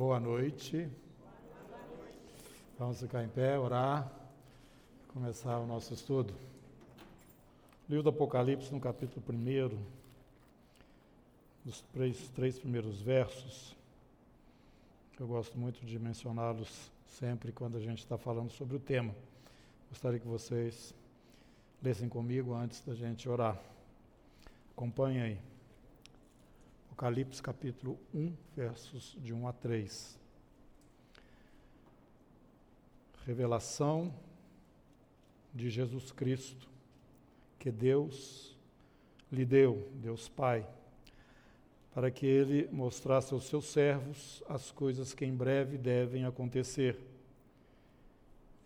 Boa noite. Vamos ficar em pé, orar, começar o nosso estudo. Livro do Apocalipse, no capítulo 1, os três, três primeiros versos. Eu gosto muito de mencioná-los sempre quando a gente está falando sobre o tema. Gostaria que vocês lessem comigo antes da gente orar. Acompanhe aí. Apocalipse capítulo 1, versos de 1 a 3. Revelação de Jesus Cristo, que Deus lhe deu, Deus Pai, para que ele mostrasse aos seus servos as coisas que em breve devem acontecer.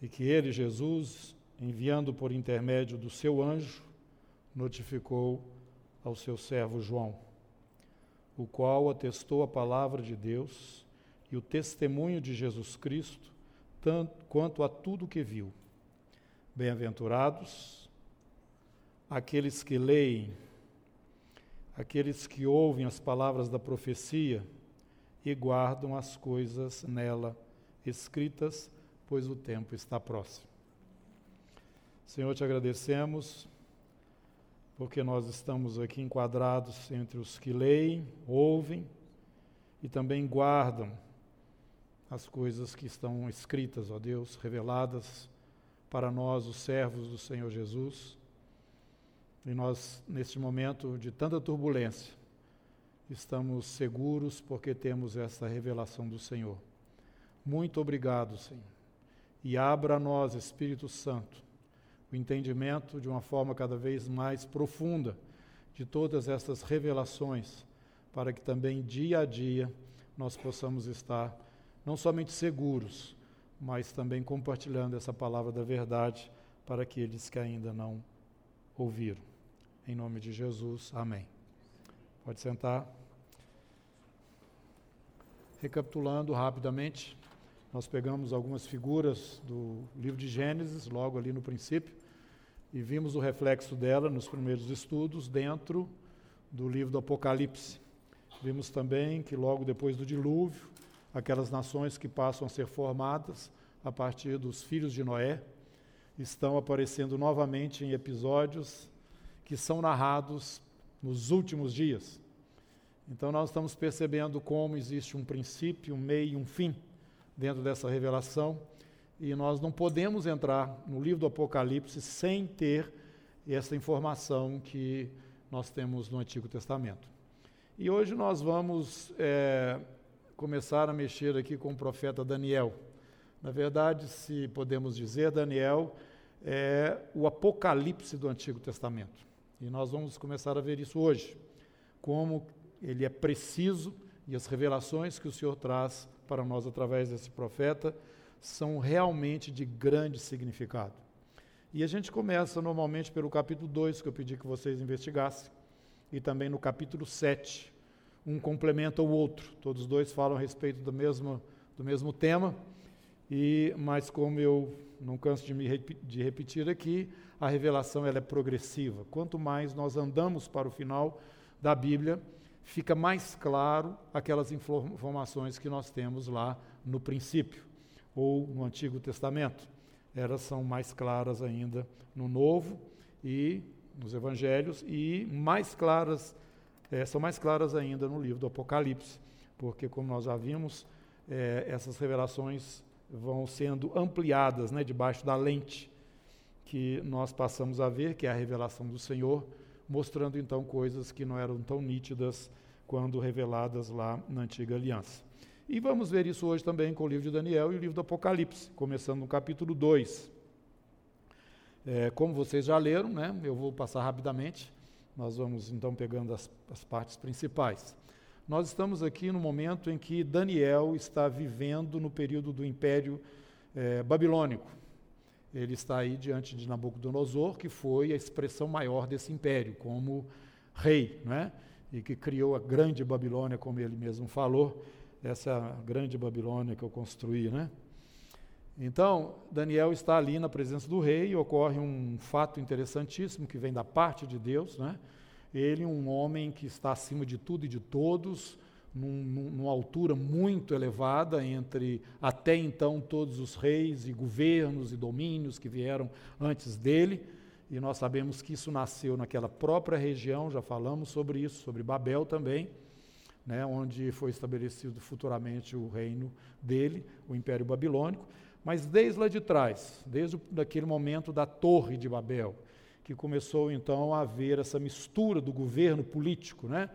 E que ele, Jesus, enviando por intermédio do seu anjo, notificou ao seu servo João o qual atestou a palavra de Deus e o testemunho de Jesus Cristo, tanto quanto a tudo que viu. Bem-aventurados aqueles que leem, aqueles que ouvem as palavras da profecia e guardam as coisas nela escritas, pois o tempo está próximo. Senhor, te agradecemos porque nós estamos aqui enquadrados entre os que leem, ouvem e também guardam as coisas que estão escritas, ó Deus, reveladas para nós, os servos do Senhor Jesus. E nós, neste momento de tanta turbulência, estamos seguros porque temos essa revelação do Senhor. Muito obrigado, Senhor. E abra a nós, Espírito Santo, o entendimento de uma forma cada vez mais profunda de todas essas revelações, para que também dia a dia nós possamos estar não somente seguros, mas também compartilhando essa palavra da verdade para aqueles que ainda não ouviram. Em nome de Jesus, amém. Pode sentar. Recapitulando rapidamente, nós pegamos algumas figuras do livro de Gênesis, logo ali no princípio, e vimos o reflexo dela nos primeiros estudos dentro do livro do Apocalipse. Vimos também que logo depois do dilúvio, aquelas nações que passam a ser formadas a partir dos filhos de Noé estão aparecendo novamente em episódios que são narrados nos últimos dias. Então nós estamos percebendo como existe um princípio, um meio e um fim dentro dessa revelação e nós não podemos entrar no livro do Apocalipse sem ter essa informação que nós temos no Antigo Testamento. E hoje nós vamos é, começar a mexer aqui com o profeta Daniel. Na verdade, se podemos dizer, Daniel é o Apocalipse do Antigo Testamento. E nós vamos começar a ver isso hoje, como ele é preciso e as revelações que o Senhor traz para nós através desse profeta são realmente de grande significado. E a gente começa normalmente pelo capítulo 2, que eu pedi que vocês investigassem, e também no capítulo 7. Um complementa o outro, todos dois falam a respeito do mesmo, do mesmo tema, e mas como eu não canso de me de repetir aqui, a revelação ela é progressiva. Quanto mais nós andamos para o final da Bíblia, fica mais claro aquelas informações que nós temos lá no princípio ou no Antigo Testamento. Elas são mais claras ainda no Novo e nos Evangelhos e mais claras, é, são mais claras ainda no livro do Apocalipse, porque como nós já vimos, é, essas revelações vão sendo ampliadas né, debaixo da lente que nós passamos a ver, que é a revelação do Senhor, mostrando então coisas que não eram tão nítidas quando reveladas lá na antiga aliança. E vamos ver isso hoje também com o livro de Daniel e o livro do Apocalipse, começando no capítulo 2. É, como vocês já leram, né, eu vou passar rapidamente, nós vamos então pegando as, as partes principais. Nós estamos aqui no momento em que Daniel está vivendo no período do Império é, Babilônico. Ele está aí diante de Nabucodonosor, que foi a expressão maior desse império, como rei, né? e que criou a grande Babilônia, como ele mesmo falou, essa grande Babilônia que eu construí, né? Então, Daniel está ali na presença do rei e ocorre um fato interessantíssimo que vem da parte de Deus, né? Ele, um homem que está acima de tudo e de todos, num, numa altura muito elevada entre até então todos os reis e governos e domínios que vieram antes dele. E nós sabemos que isso nasceu naquela própria região, já falamos sobre isso, sobre Babel também, né, onde foi estabelecido futuramente o reino dele, o Império Babilônico. Mas desde lá de trás, desde aquele momento da Torre de Babel, que começou então a haver essa mistura do governo político né,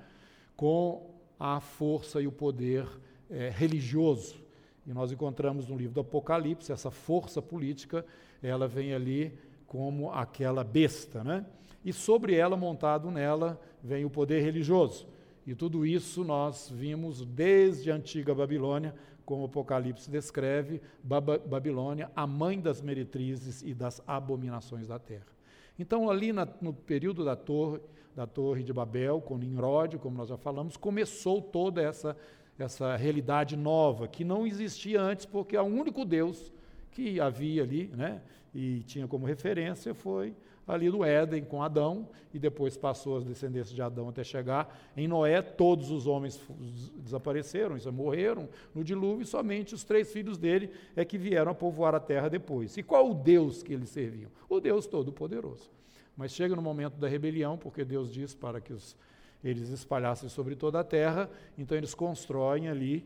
com a força e o poder é, religioso. E nós encontramos no livro do Apocalipse essa força política, ela vem ali como aquela besta, né? E sobre ela, montado nela, vem o poder religioso. E tudo isso nós vimos desde a antiga Babilônia, como o Apocalipse descreve, Babilônia, a mãe das meretrizes e das abominações da terra. Então, ali na, no período da torre, da torre de Babel, com Nimrod, como nós já falamos, começou toda essa, essa realidade nova, que não existia antes, porque o único Deus que havia ali, né, e tinha como referência, foi ali no Éden com Adão, e depois passou as descendências de Adão até chegar em Noé. Todos os homens desapareceram, isso, morreram no dilúvio, e somente os três filhos dele é que vieram a povoar a terra depois. E qual o Deus que eles serviam? O Deus Todo-Poderoso. Mas chega no momento da rebelião, porque Deus diz para que os, eles espalhassem sobre toda a terra, então eles constroem ali,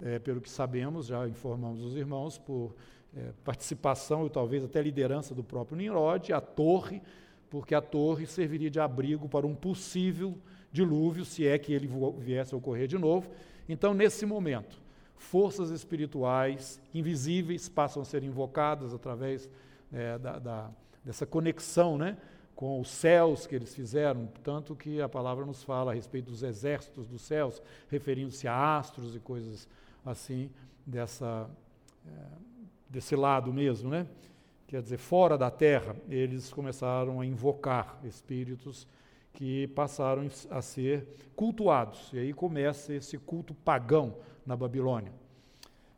é, pelo que sabemos, já informamos os irmãos, por é, participação e talvez até liderança do próprio Nimrod, a torre, porque a torre serviria de abrigo para um possível dilúvio, se é que ele viesse a ocorrer de novo. Então, nesse momento, forças espirituais invisíveis passam a ser invocadas através é, da, da, dessa conexão né, com os céus que eles fizeram, tanto que a palavra nos fala a respeito dos exércitos dos céus, referindo-se a astros e coisas assim, dessa. É, desse lado mesmo, né? Quer dizer, fora da terra, eles começaram a invocar espíritos que passaram a ser cultuados. E aí começa esse culto pagão na Babilônia.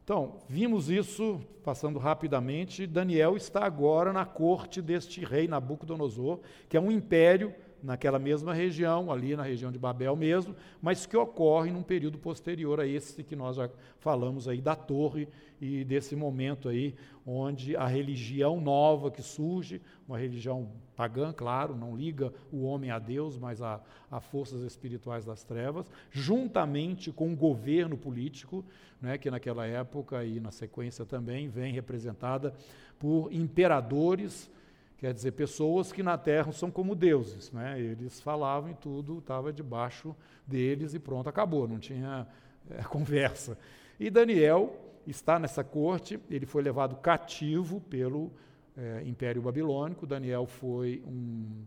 Então, vimos isso passando rapidamente. Daniel está agora na corte deste rei Nabucodonosor, que é um império naquela mesma região, ali na região de Babel mesmo, mas que ocorre num período posterior a esse que nós já falamos aí da torre e desse momento aí onde a religião nova que surge, uma religião pagã, claro, não liga o homem a Deus, mas a, a forças espirituais das trevas, juntamente com o governo político, né, que naquela época e na sequência também vem representada por imperadores Quer dizer, pessoas que na terra são como deuses. Né? Eles falavam e tudo estava debaixo deles e pronto, acabou, não tinha é, conversa. E Daniel está nessa corte, ele foi levado cativo pelo é, Império Babilônico. Daniel foi um,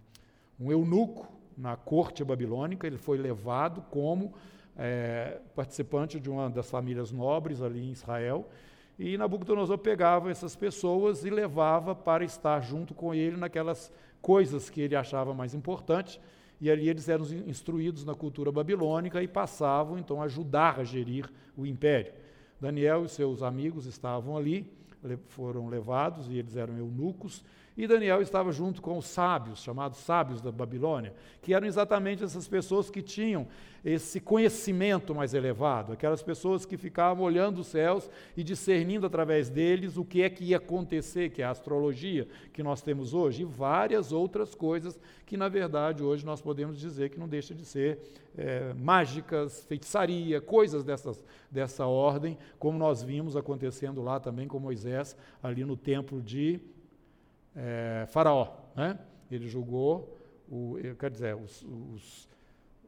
um eunuco na corte babilônica, ele foi levado como é, participante de uma das famílias nobres ali em Israel e Nabucodonosor pegava essas pessoas e levava para estar junto com ele naquelas coisas que ele achava mais importantes. E ali eles eram instruídos na cultura babilônica e passavam então a ajudar a gerir o império. Daniel e seus amigos estavam ali, foram levados e eles eram eunucos. E Daniel estava junto com os sábios, chamados sábios da Babilônia, que eram exatamente essas pessoas que tinham esse conhecimento mais elevado, aquelas pessoas que ficavam olhando os céus e discernindo através deles o que é que ia acontecer, que é a astrologia que nós temos hoje, e várias outras coisas que, na verdade, hoje nós podemos dizer que não deixa de ser é, mágicas, feitiçaria, coisas dessas, dessa ordem, como nós vimos acontecendo lá também com Moisés, ali no templo de é, Faraó. Né? Ele julgou, o, quer dizer, os, os,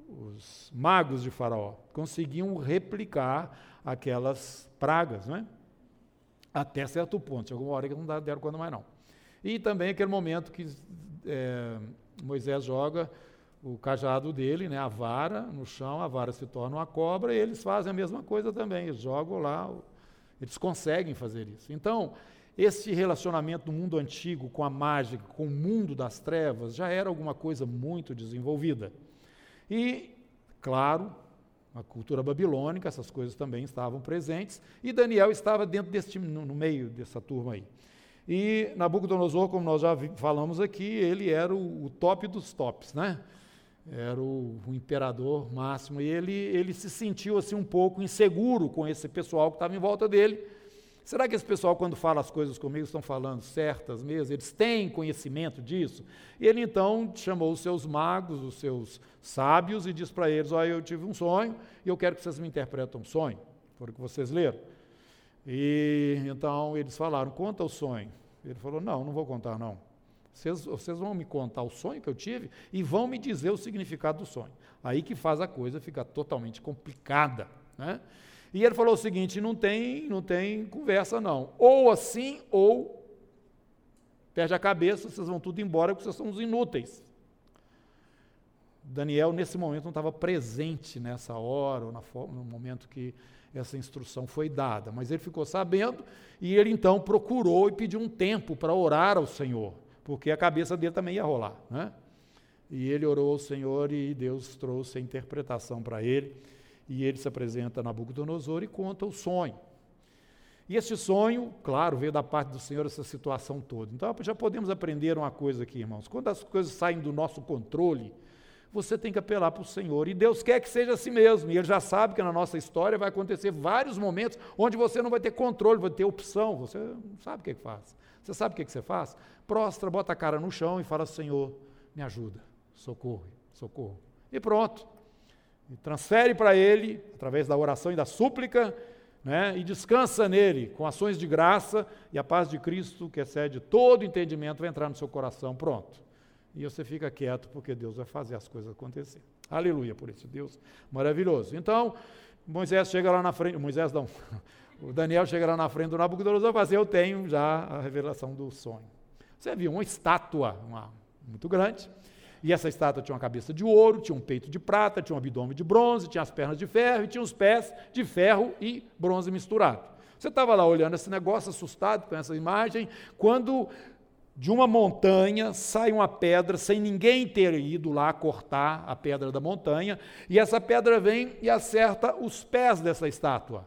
os, magos de Faraó conseguiam replicar aquelas pragas, né? até certo ponto. Chegou uma hora que não deram conta mais não. E também aquele momento que é, Moisés joga o cajado dele, né, a vara no chão, a vara se torna uma cobra, e eles fazem a mesma coisa também, eles jogam lá, eles conseguem fazer isso. Então, esse relacionamento do mundo antigo com a mágica, com o mundo das trevas, já era alguma coisa muito desenvolvida. E, claro, na cultura babilônica, essas coisas também estavam presentes, e Daniel estava dentro desse no, no meio dessa turma aí. E Nabucodonosor, como nós já falamos aqui, ele era o, o top dos tops, né? era o, o, imperador máximo, e ele, ele se sentiu assim um pouco inseguro com esse pessoal que estava em volta dele. Será que esse pessoal, quando fala as coisas comigo, estão falando certas mesmo? Eles têm conhecimento disso? E ele então chamou os seus magos, os seus sábios, e disse para eles: Olha, eu tive um sonho e eu quero que vocês me interpretem um sonho. Foram o que vocês leram. E então eles falaram: Conta o sonho. Ele falou: Não, não vou contar, não. Vocês, vocês, vão me contar o sonho que eu tive e vão me dizer o significado do sonho. Aí que faz a coisa ficar totalmente complicada. Né? E ele falou o seguinte: não tem, não tem conversa, não. Ou assim, ou perde a cabeça, vocês vão tudo embora porque vocês são os inúteis. Daniel, nesse momento, não estava presente nessa hora, ou na, no momento que essa instrução foi dada, mas ele ficou sabendo e ele então procurou e pediu um tempo para orar ao Senhor porque a cabeça dele também ia rolar. Né? E ele orou ao Senhor e Deus trouxe a interpretação para ele. E ele se apresenta a Nabucodonosor e conta o sonho. E esse sonho, claro, veio da parte do Senhor essa situação toda. Então já podemos aprender uma coisa aqui, irmãos. Quando as coisas saem do nosso controle, você tem que apelar para o Senhor. E Deus quer que seja assim mesmo. E Ele já sabe que na nossa história vai acontecer vários momentos onde você não vai ter controle, vai ter opção. Você não sabe o que, é que faz. Você sabe o que, é que você faz? prostra, bota a cara no chão e fala: Senhor, me ajuda, socorro, socorro. E pronto. E transfere para Ele, através da oração e da súplica, né, e descansa nele com ações de graça, e a paz de Cristo, que excede todo entendimento, vai entrar no seu coração. Pronto. E você fica quieto, porque Deus vai fazer as coisas acontecer. Aleluia por esse Deus maravilhoso. Então, Moisés chega lá na frente, Moisés não, o Daniel chega lá na frente do Nabucodonosor e fala assim, eu tenho já a revelação do sonho. Você viu uma estátua uma, muito grande, e essa estátua tinha uma cabeça de ouro, tinha um peito de prata, tinha um abdômen de bronze, tinha as pernas de ferro e tinha os pés de ferro e bronze misturado. Você estava lá olhando esse negócio, assustado com essa imagem, quando de uma montanha sai uma pedra sem ninguém ter ido lá cortar a pedra da montanha, e essa pedra vem e acerta os pés dessa estátua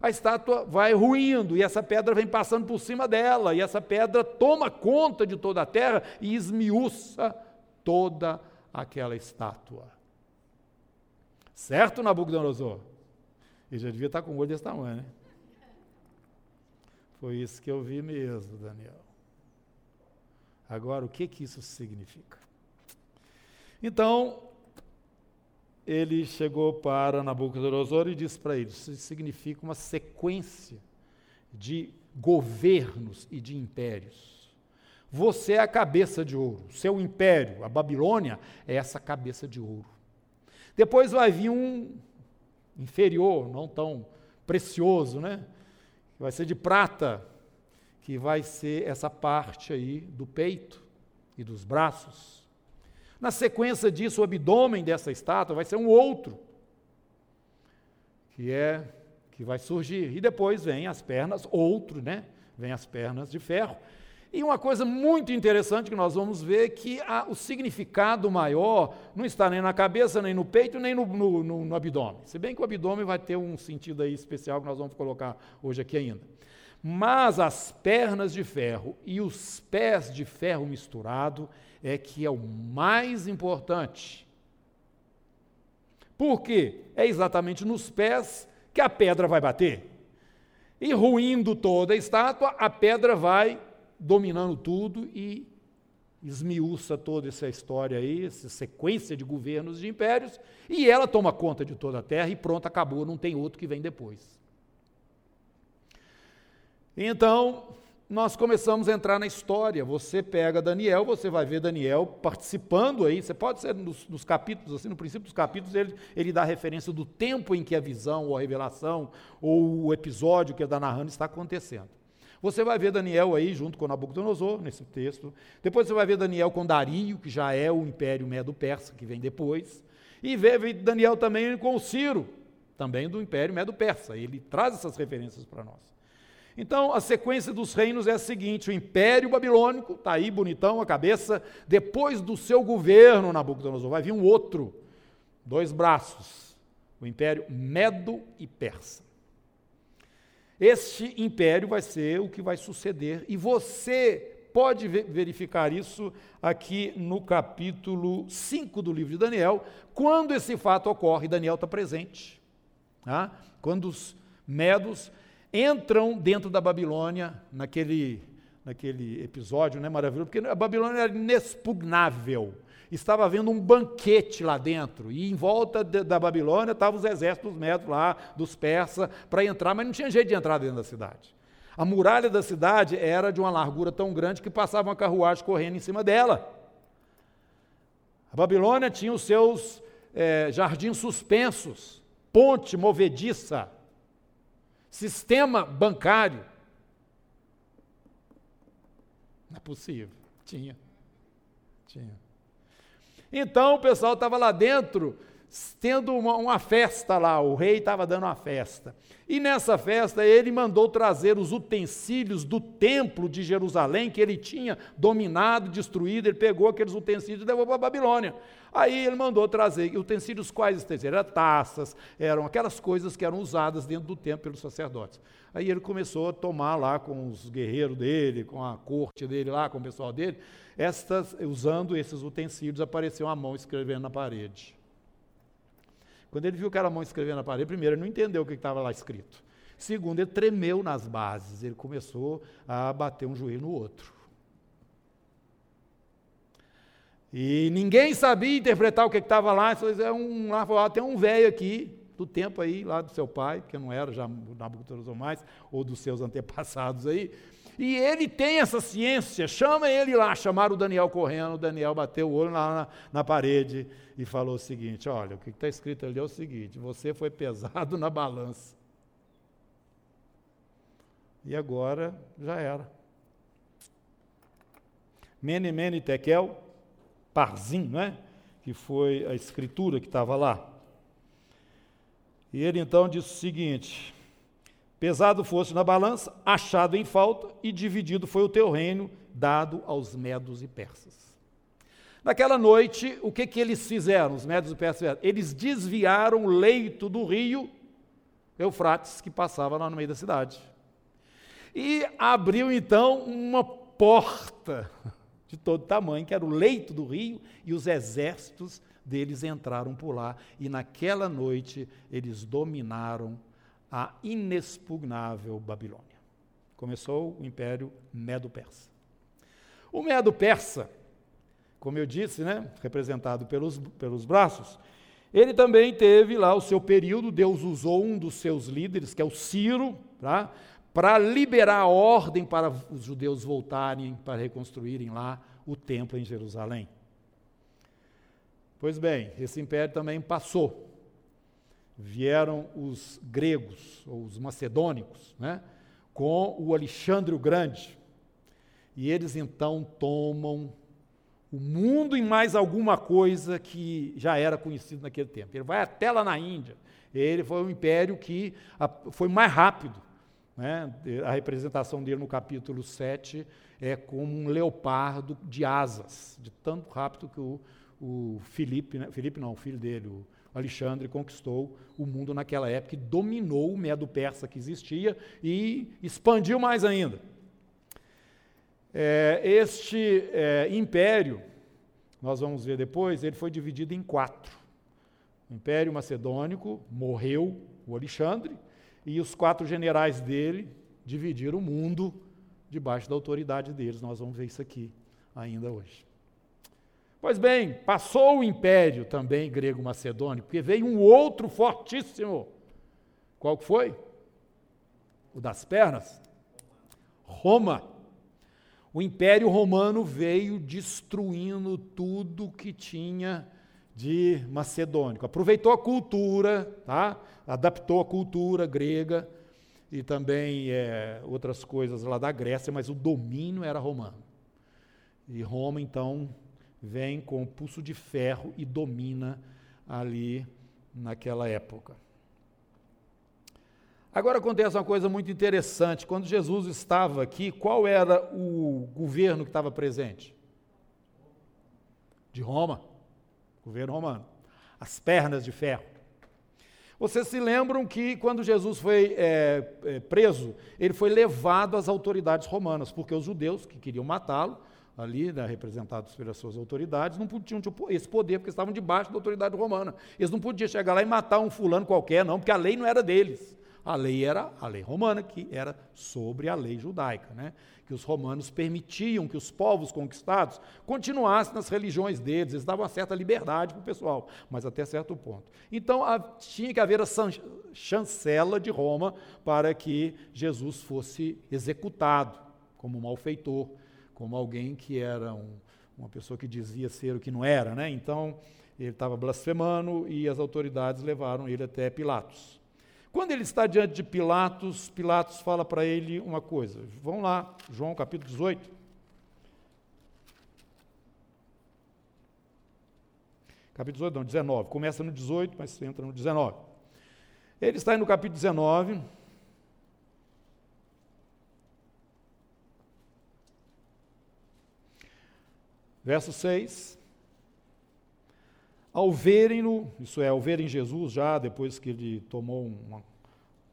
a estátua vai ruindo e essa pedra vem passando por cima dela, e essa pedra toma conta de toda a terra e esmiuça toda aquela estátua. Certo, Nabucodonosor? Ele já devia estar com o olho desse tamanho, né? Foi isso que eu vi mesmo, Daniel. Agora, o que, que isso significa? Então, ele chegou para Nabucodonosor e disse para ele: Isso significa uma sequência de governos e de impérios. Você é a cabeça de ouro. Seu império, a Babilônia, é essa cabeça de ouro. Depois vai vir um inferior, não tão precioso, né? Vai ser de prata, que vai ser essa parte aí do peito e dos braços. Na sequência disso, o abdômen dessa estátua vai ser um outro, que é que vai surgir. E depois vem as pernas, outro, né? Vem as pernas de ferro. E uma coisa muito interessante que nós vamos ver que a, o significado maior não está nem na cabeça, nem no peito, nem no, no, no, no abdômen. Se bem que o abdômen vai ter um sentido aí especial que nós vamos colocar hoje aqui ainda. Mas as pernas de ferro e os pés de ferro misturado é que é o mais importante. Por quê? É exatamente nos pés que a pedra vai bater. E ruindo toda a estátua, a pedra vai dominando tudo e esmiuça toda essa história aí, essa sequência de governos de impérios, e ela toma conta de toda a terra e pronto, acabou, não tem outro que vem depois. Então, nós começamos a entrar na história. Você pega Daniel, você vai ver Daniel participando aí. Você pode ser nos, nos capítulos, assim, no princípio dos capítulos, ele, ele dá referência do tempo em que a visão, ou a revelação, ou o episódio que ele está narrando está acontecendo. Você vai ver Daniel aí junto com Nabucodonosor, nesse texto. Depois você vai ver Daniel com Dario, que já é o Império Medo-Persa, que vem depois. E vê Daniel também com o Ciro, também do Império Medo-Persa. Ele traz essas referências para nós. Então, a sequência dos reinos é a seguinte: o Império Babilônico, está aí bonitão a cabeça, depois do seu governo, Nabucodonosor, vai vir um outro, dois braços, o Império Medo e Persa. Este império vai ser o que vai suceder, e você pode verificar isso aqui no capítulo 5 do livro de Daniel, quando esse fato ocorre, Daniel está presente. Tá? Quando os medos entram dentro da Babilônia, naquele, naquele episódio né, maravilhoso, porque a Babilônia era inexpugnável. Estava havendo um banquete lá dentro, e em volta de, da Babilônia estavam os exércitos medos lá, dos persas, para entrar, mas não tinha jeito de entrar dentro da cidade. A muralha da cidade era de uma largura tão grande que passava uma carruagem correndo em cima dela. A Babilônia tinha os seus é, jardins suspensos, ponte movediça, sistema bancário. Não é possível. Tinha. Tinha. Então o pessoal estava lá dentro, tendo uma, uma festa lá, o rei estava dando uma festa. E nessa festa ele mandou trazer os utensílios do templo de Jerusalém que ele tinha dominado, destruído. Ele pegou aqueles utensílios e levou para a Babilônia. Aí ele mandou trazer utensílios quais utensílios? Eram taças, eram aquelas coisas que eram usadas dentro do templo pelos sacerdotes. Aí ele começou a tomar lá com os guerreiros dele, com a corte dele lá, com o pessoal dele, estas, usando esses utensílios, apareceu uma mão escrevendo na parede. Quando ele viu aquela mão escrevendo na parede, primeiro, ele não entendeu o que estava lá escrito. Segundo, ele tremeu nas bases, ele começou a bater um joelho no outro. E ninguém sabia interpretar o que estava lá. É um, lá tem um velho aqui, do tempo aí, lá do seu pai, que não era já Nabucodonosor mais, ou dos seus antepassados aí. E ele tem essa ciência, chama ele lá, chamaram o Daniel correndo, o Daniel bateu o olho na, na parede e falou o seguinte: olha, o que está escrito ali é o seguinte: você foi pesado na balança. E agora já era. Mene, Mene, Tekel, Parzim, não é? Que foi a escritura que estava lá. E ele então disse o seguinte: Pesado fosse na balança, achado em falta, e dividido foi o teu reino, dado aos medos e persas. Naquela noite, o que, que eles fizeram, os medos e persas fizeram? Eles desviaram o leito do rio Eufrates, que passava lá no meio da cidade. E abriu então uma porta de todo tamanho, que era o leito do rio, e os exércitos deles entraram por lá, e naquela noite eles dominaram a inexpugnável Babilônia. Começou o Império Medo-Persa. O Medo-Persa, como eu disse, né, representado pelos, pelos braços, ele também teve lá o seu período, Deus usou um dos seus líderes, que é o Ciro, tá, para liberar a ordem para os judeus voltarem, para reconstruírem lá o templo em Jerusalém. Pois bem, esse império também passou vieram os gregos, ou os macedônicos, né, com o Alexandre o Grande. E eles então tomam o mundo e mais alguma coisa que já era conhecido naquele tempo. Ele vai até lá na Índia. Ele foi um império que foi mais rápido. Né? A representação dele no capítulo 7 é como um leopardo de asas, de tanto rápido que o, o Filipe, né? Filipe não, o filho dele, o Alexandre conquistou o mundo naquela época e dominou o Medo-Persa que existia e expandiu mais ainda. É, este é, império, nós vamos ver depois, ele foi dividido em quatro. O Império Macedônico morreu o Alexandre e os quatro generais dele dividiram o mundo debaixo da autoridade deles. Nós vamos ver isso aqui ainda hoje. Pois bem, passou o império também grego-macedônico, porque veio um outro fortíssimo. Qual foi? O das pernas? Roma. O império romano veio destruindo tudo que tinha de macedônico. Aproveitou a cultura, tá? adaptou a cultura grega e também é, outras coisas lá da Grécia, mas o domínio era romano. E Roma, então, vem com o pulso de ferro e domina ali naquela época. Agora acontece uma coisa muito interessante. Quando Jesus estava aqui, qual era o governo que estava presente? De Roma, governo romano. As pernas de ferro. Vocês se lembram que quando Jesus foi é, é, preso, ele foi levado às autoridades romanas, porque os judeus que queriam matá-lo, ali, né, representados pelas suas autoridades, não ter esse poder, porque estavam debaixo da autoridade romana. Eles não podiam chegar lá e matar um fulano qualquer, não, porque a lei não era deles. A lei era a lei romana, que era sobre a lei judaica, né? que os romanos permitiam que os povos conquistados continuassem nas religiões deles, eles davam uma certa liberdade para o pessoal, mas até certo ponto. Então a, tinha que haver a chancela de Roma para que Jesus fosse executado como malfeitor, como alguém que era um, uma pessoa que dizia ser o que não era. Né? Então ele estava blasfemando e as autoridades levaram ele até Pilatos. Quando ele está diante de Pilatos, Pilatos fala para ele uma coisa. Vamos lá, João capítulo 18. Capítulo 18, não, 19. Começa no 18, mas entra no 19. Ele está aí no capítulo 19. Verso 6. Ao verem-no, isso é, ao verem Jesus já, depois que ele tomou uma,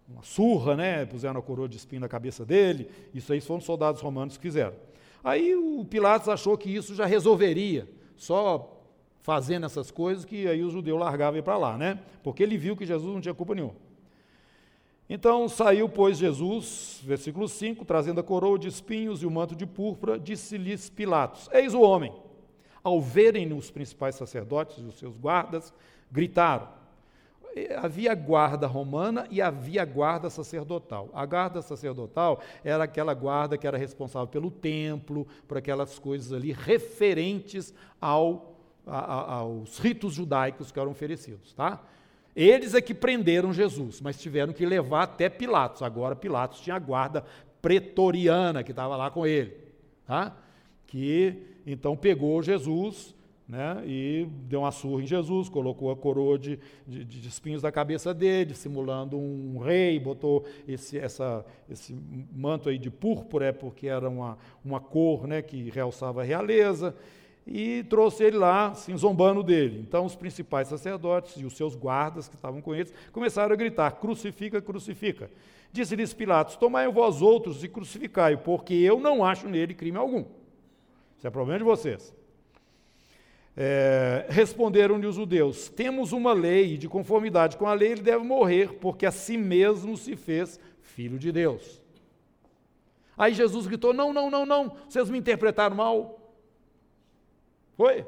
uma surra, né, puseram a coroa de espinho na cabeça dele, isso aí foram soldados romanos que fizeram. Aí o Pilatos achou que isso já resolveria, só fazendo essas coisas que aí o judeu largava e para lá, né? Porque ele viu que Jesus não tinha culpa nenhuma. Então saiu, pois, Jesus, versículo 5, trazendo a coroa de espinhos e o manto de púrpura, disse-lhes Pilatos: Eis o homem. Ao verem os principais sacerdotes e os seus guardas, gritaram. Havia guarda romana e havia guarda sacerdotal. A guarda sacerdotal era aquela guarda que era responsável pelo templo, por aquelas coisas ali referentes ao, a, aos ritos judaicos que eram oferecidos. Tá? Eles é que prenderam Jesus, mas tiveram que levar até Pilatos. Agora Pilatos tinha a guarda pretoriana que estava lá com ele. Tá? Que então pegou Jesus né, e deu uma surra em Jesus, colocou a coroa de, de, de espinhos na cabeça dele, simulando um rei, botou esse, essa, esse manto aí de púrpura, é porque era uma, uma cor né, que realçava a realeza, e trouxe ele lá, assim, zombando dele. Então os principais sacerdotes e os seus guardas que estavam com eles começaram a gritar: crucifica, crucifica. Disse-lhes Pilatos: Tomai vós outros e crucificai, porque eu não acho nele crime algum. Isso é problema de vocês. É, Responderam-lhe os judeus: Temos uma lei, e de conformidade com a lei ele deve morrer, porque a si mesmo se fez filho de Deus. Aí Jesus gritou: Não, não, não, não, vocês me interpretaram mal. Foi?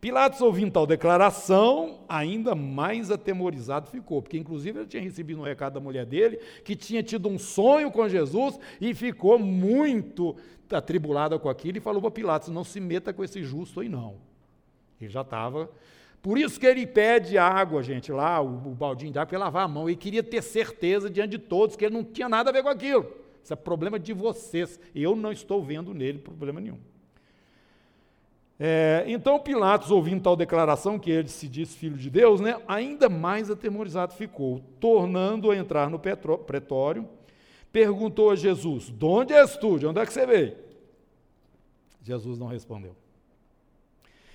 Pilatos, ouvindo tal declaração, ainda mais atemorizado ficou, porque inclusive ele tinha recebido um recado da mulher dele, que tinha tido um sonho com Jesus e ficou muito atribulado com aquilo e falou para Pilatos: não se meta com esse justo aí, não. Ele já estava. Por isso que ele pede água, gente, lá, o, o baldinho de água, para lavar a mão. Ele queria ter certeza diante de todos que ele não tinha nada a ver com aquilo. Isso é problema de vocês. Eu não estou vendo nele problema nenhum. É, então Pilatos, ouvindo tal declaração, que ele se diz filho de Deus, né, ainda mais atemorizado ficou, tornando a entrar no pretório, perguntou a Jesus: De onde és tu? De onde é que você veio? Jesus não respondeu.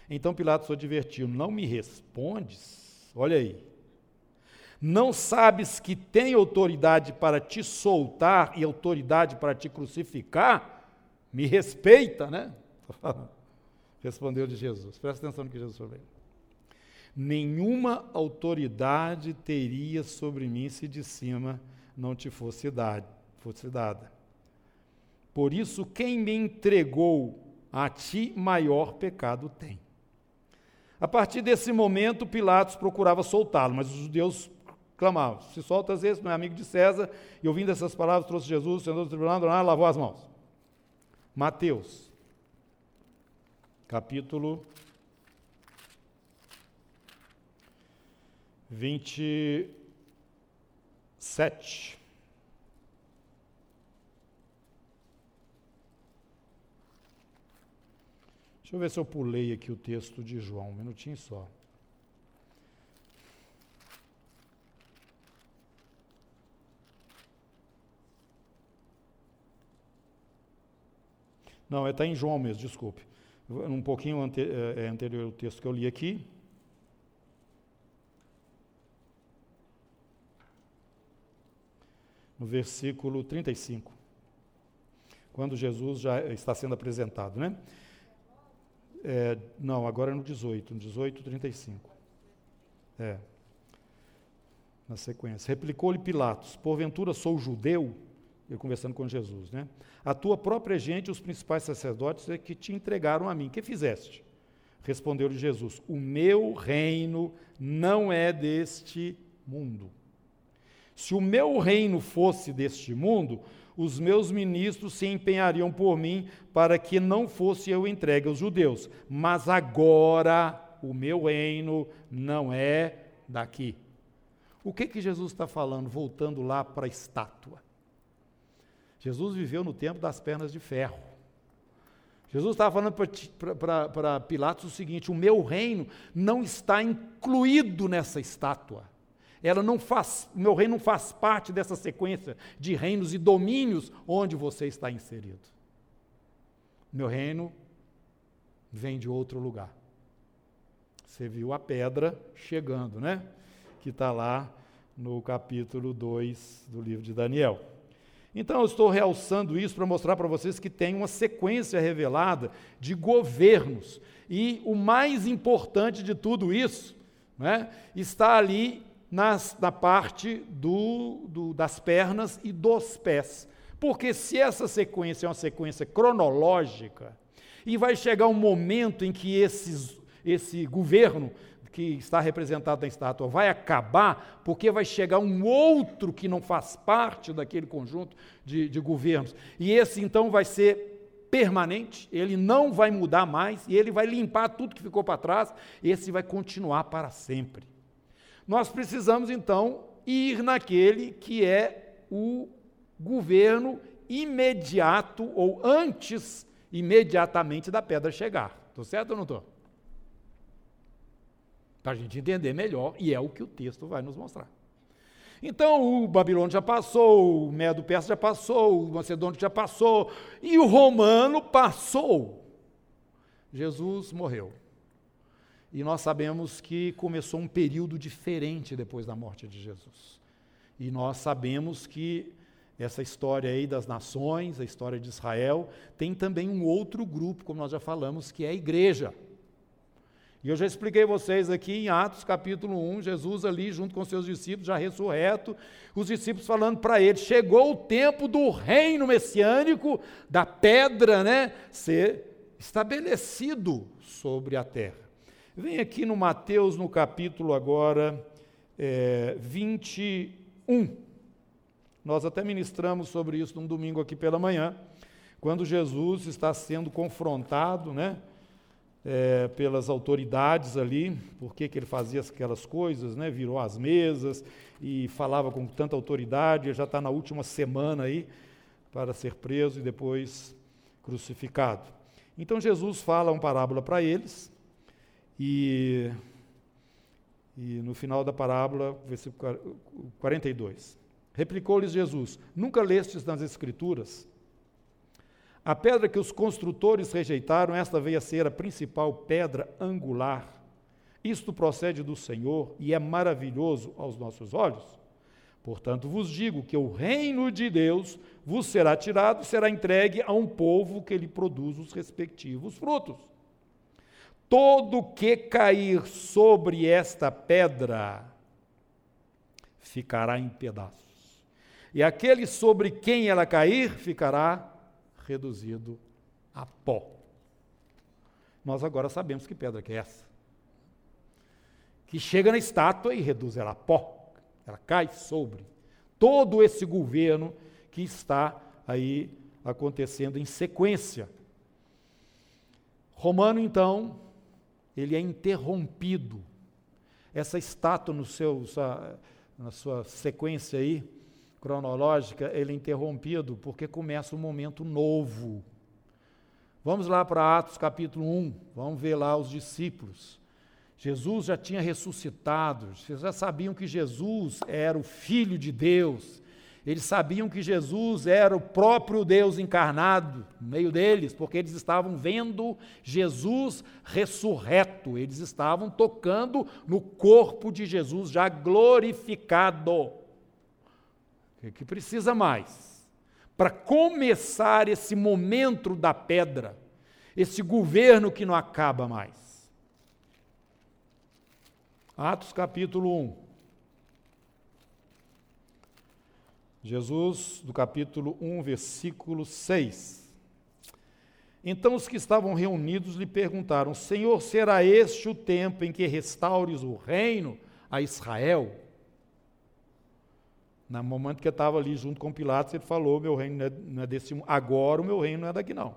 Então Pilatos advertiu: Não me respondes? Olha aí. Não sabes que tem autoridade para te soltar e autoridade para te crucificar? Me respeita, né? Respondeu de Jesus. Presta atenção no que Jesus falou. Nenhuma autoridade teria sobre mim se de cima não te fosse, dado, fosse dada. Por isso, quem me entregou a ti, maior pecado tem. A partir desse momento, Pilatos procurava soltá-lo, mas os judeus clamavam: se soltas esse, não é amigo de César. E ouvindo essas palavras, trouxe Jesus, sentou do tribunal, lavou as mãos. Mateus, capítulo 27. Deixa eu ver se eu pulei aqui o texto de João, um minutinho só. Não, está em João mesmo, desculpe. Um pouquinho ante, é, é anterior ao texto que eu li aqui. No versículo 35. Quando Jesus já está sendo apresentado, né? É, não, agora é no 18, no 18, 35. É. Na sequência. Replicou-lhe Pilatos: Porventura sou judeu? Eu conversando com Jesus, né? A tua própria gente, os principais sacerdotes, é que te entregaram a mim. Que fizeste? Respondeu-lhe Jesus: O meu reino não é deste mundo. Se o meu reino fosse deste mundo, os meus ministros se empenhariam por mim para que não fosse eu entregue aos judeus. Mas agora o meu reino não é daqui. O que que Jesus está falando, voltando lá para a estátua? Jesus viveu no tempo das pernas de ferro. Jesus estava falando para Pilatos o seguinte: o meu reino não está incluído nessa estátua ela não faz, meu reino não faz parte dessa sequência de reinos e domínios onde você está inserido. Meu reino vem de outro lugar. Você viu a pedra chegando, né? Que está lá no capítulo 2 do livro de Daniel. Então, eu estou realçando isso para mostrar para vocês que tem uma sequência revelada de governos. E o mais importante de tudo isso né, está ali nas, na parte do, do, das pernas e dos pés. Porque se essa sequência é uma sequência cronológica, e vai chegar um momento em que esses, esse governo que está representado na estátua vai acabar, porque vai chegar um outro que não faz parte daquele conjunto de, de governos. E esse então vai ser permanente, ele não vai mudar mais, e ele vai limpar tudo que ficou para trás, esse vai continuar para sempre. Nós precisamos então ir naquele que é o governo imediato ou antes imediatamente da pedra chegar. Estou certo ou não estou? Para a gente entender melhor, e é o que o texto vai nos mostrar. Então, o Babilônio já passou, o Medo Persa já passou, o Macedônio já passou, e o Romano passou. Jesus morreu. E nós sabemos que começou um período diferente depois da morte de Jesus. E nós sabemos que essa história aí das nações, a história de Israel, tem também um outro grupo, como nós já falamos, que é a igreja. E eu já expliquei vocês aqui em Atos capítulo 1, Jesus ali junto com seus discípulos, já ressurreto, os discípulos falando para ele: chegou o tempo do reino messiânico, da pedra, né, ser estabelecido sobre a terra. Vem aqui no Mateus, no capítulo agora é, 21. Nós até ministramos sobre isso num domingo aqui pela manhã, quando Jesus está sendo confrontado, né? É, pelas autoridades ali, por que ele fazia aquelas coisas, né? virou as mesas e falava com tanta autoridade, já está na última semana aí para ser preso e depois crucificado. Então Jesus fala uma parábola para eles, e, e no final da parábola, versículo 42. Replicou-lhes Jesus: Nunca lestes nas Escrituras? A pedra que os construtores rejeitaram, esta veio a ser a principal pedra angular. Isto procede do Senhor e é maravilhoso aos nossos olhos. Portanto, vos digo que o reino de Deus vos será tirado e será entregue a um povo que lhe produz os respectivos frutos. Todo que cair sobre esta pedra ficará em pedaços, e aquele sobre quem ela cair ficará reduzido a pó. Nós agora sabemos que pedra que é essa. Que chega na estátua e reduz ela a pó. Ela cai sobre todo esse governo que está aí acontecendo em sequência. Romano, então, ele é interrompido. Essa estátua no seu, na sua sequência aí, cronológica, ele é interrompido porque começa um momento novo. Vamos lá para Atos capítulo 1, vamos ver lá os discípulos. Jesus já tinha ressuscitado, vocês já sabiam que Jesus era o Filho de Deus, eles sabiam que Jesus era o próprio Deus encarnado no meio deles, porque eles estavam vendo Jesus ressurreto, eles estavam tocando no corpo de Jesus já glorificado. O que precisa mais? Para começar esse momento da pedra, esse governo que não acaba mais. Atos capítulo 1. Jesus, do capítulo 1, versículo 6. Então os que estavam reunidos lhe perguntaram: Senhor, será este o tempo em que restaures o reino a Israel? No momento que eu estava ali junto com Pilatos, ele falou: Meu reino não é, é desse mundo. Agora o meu reino não é daqui, não.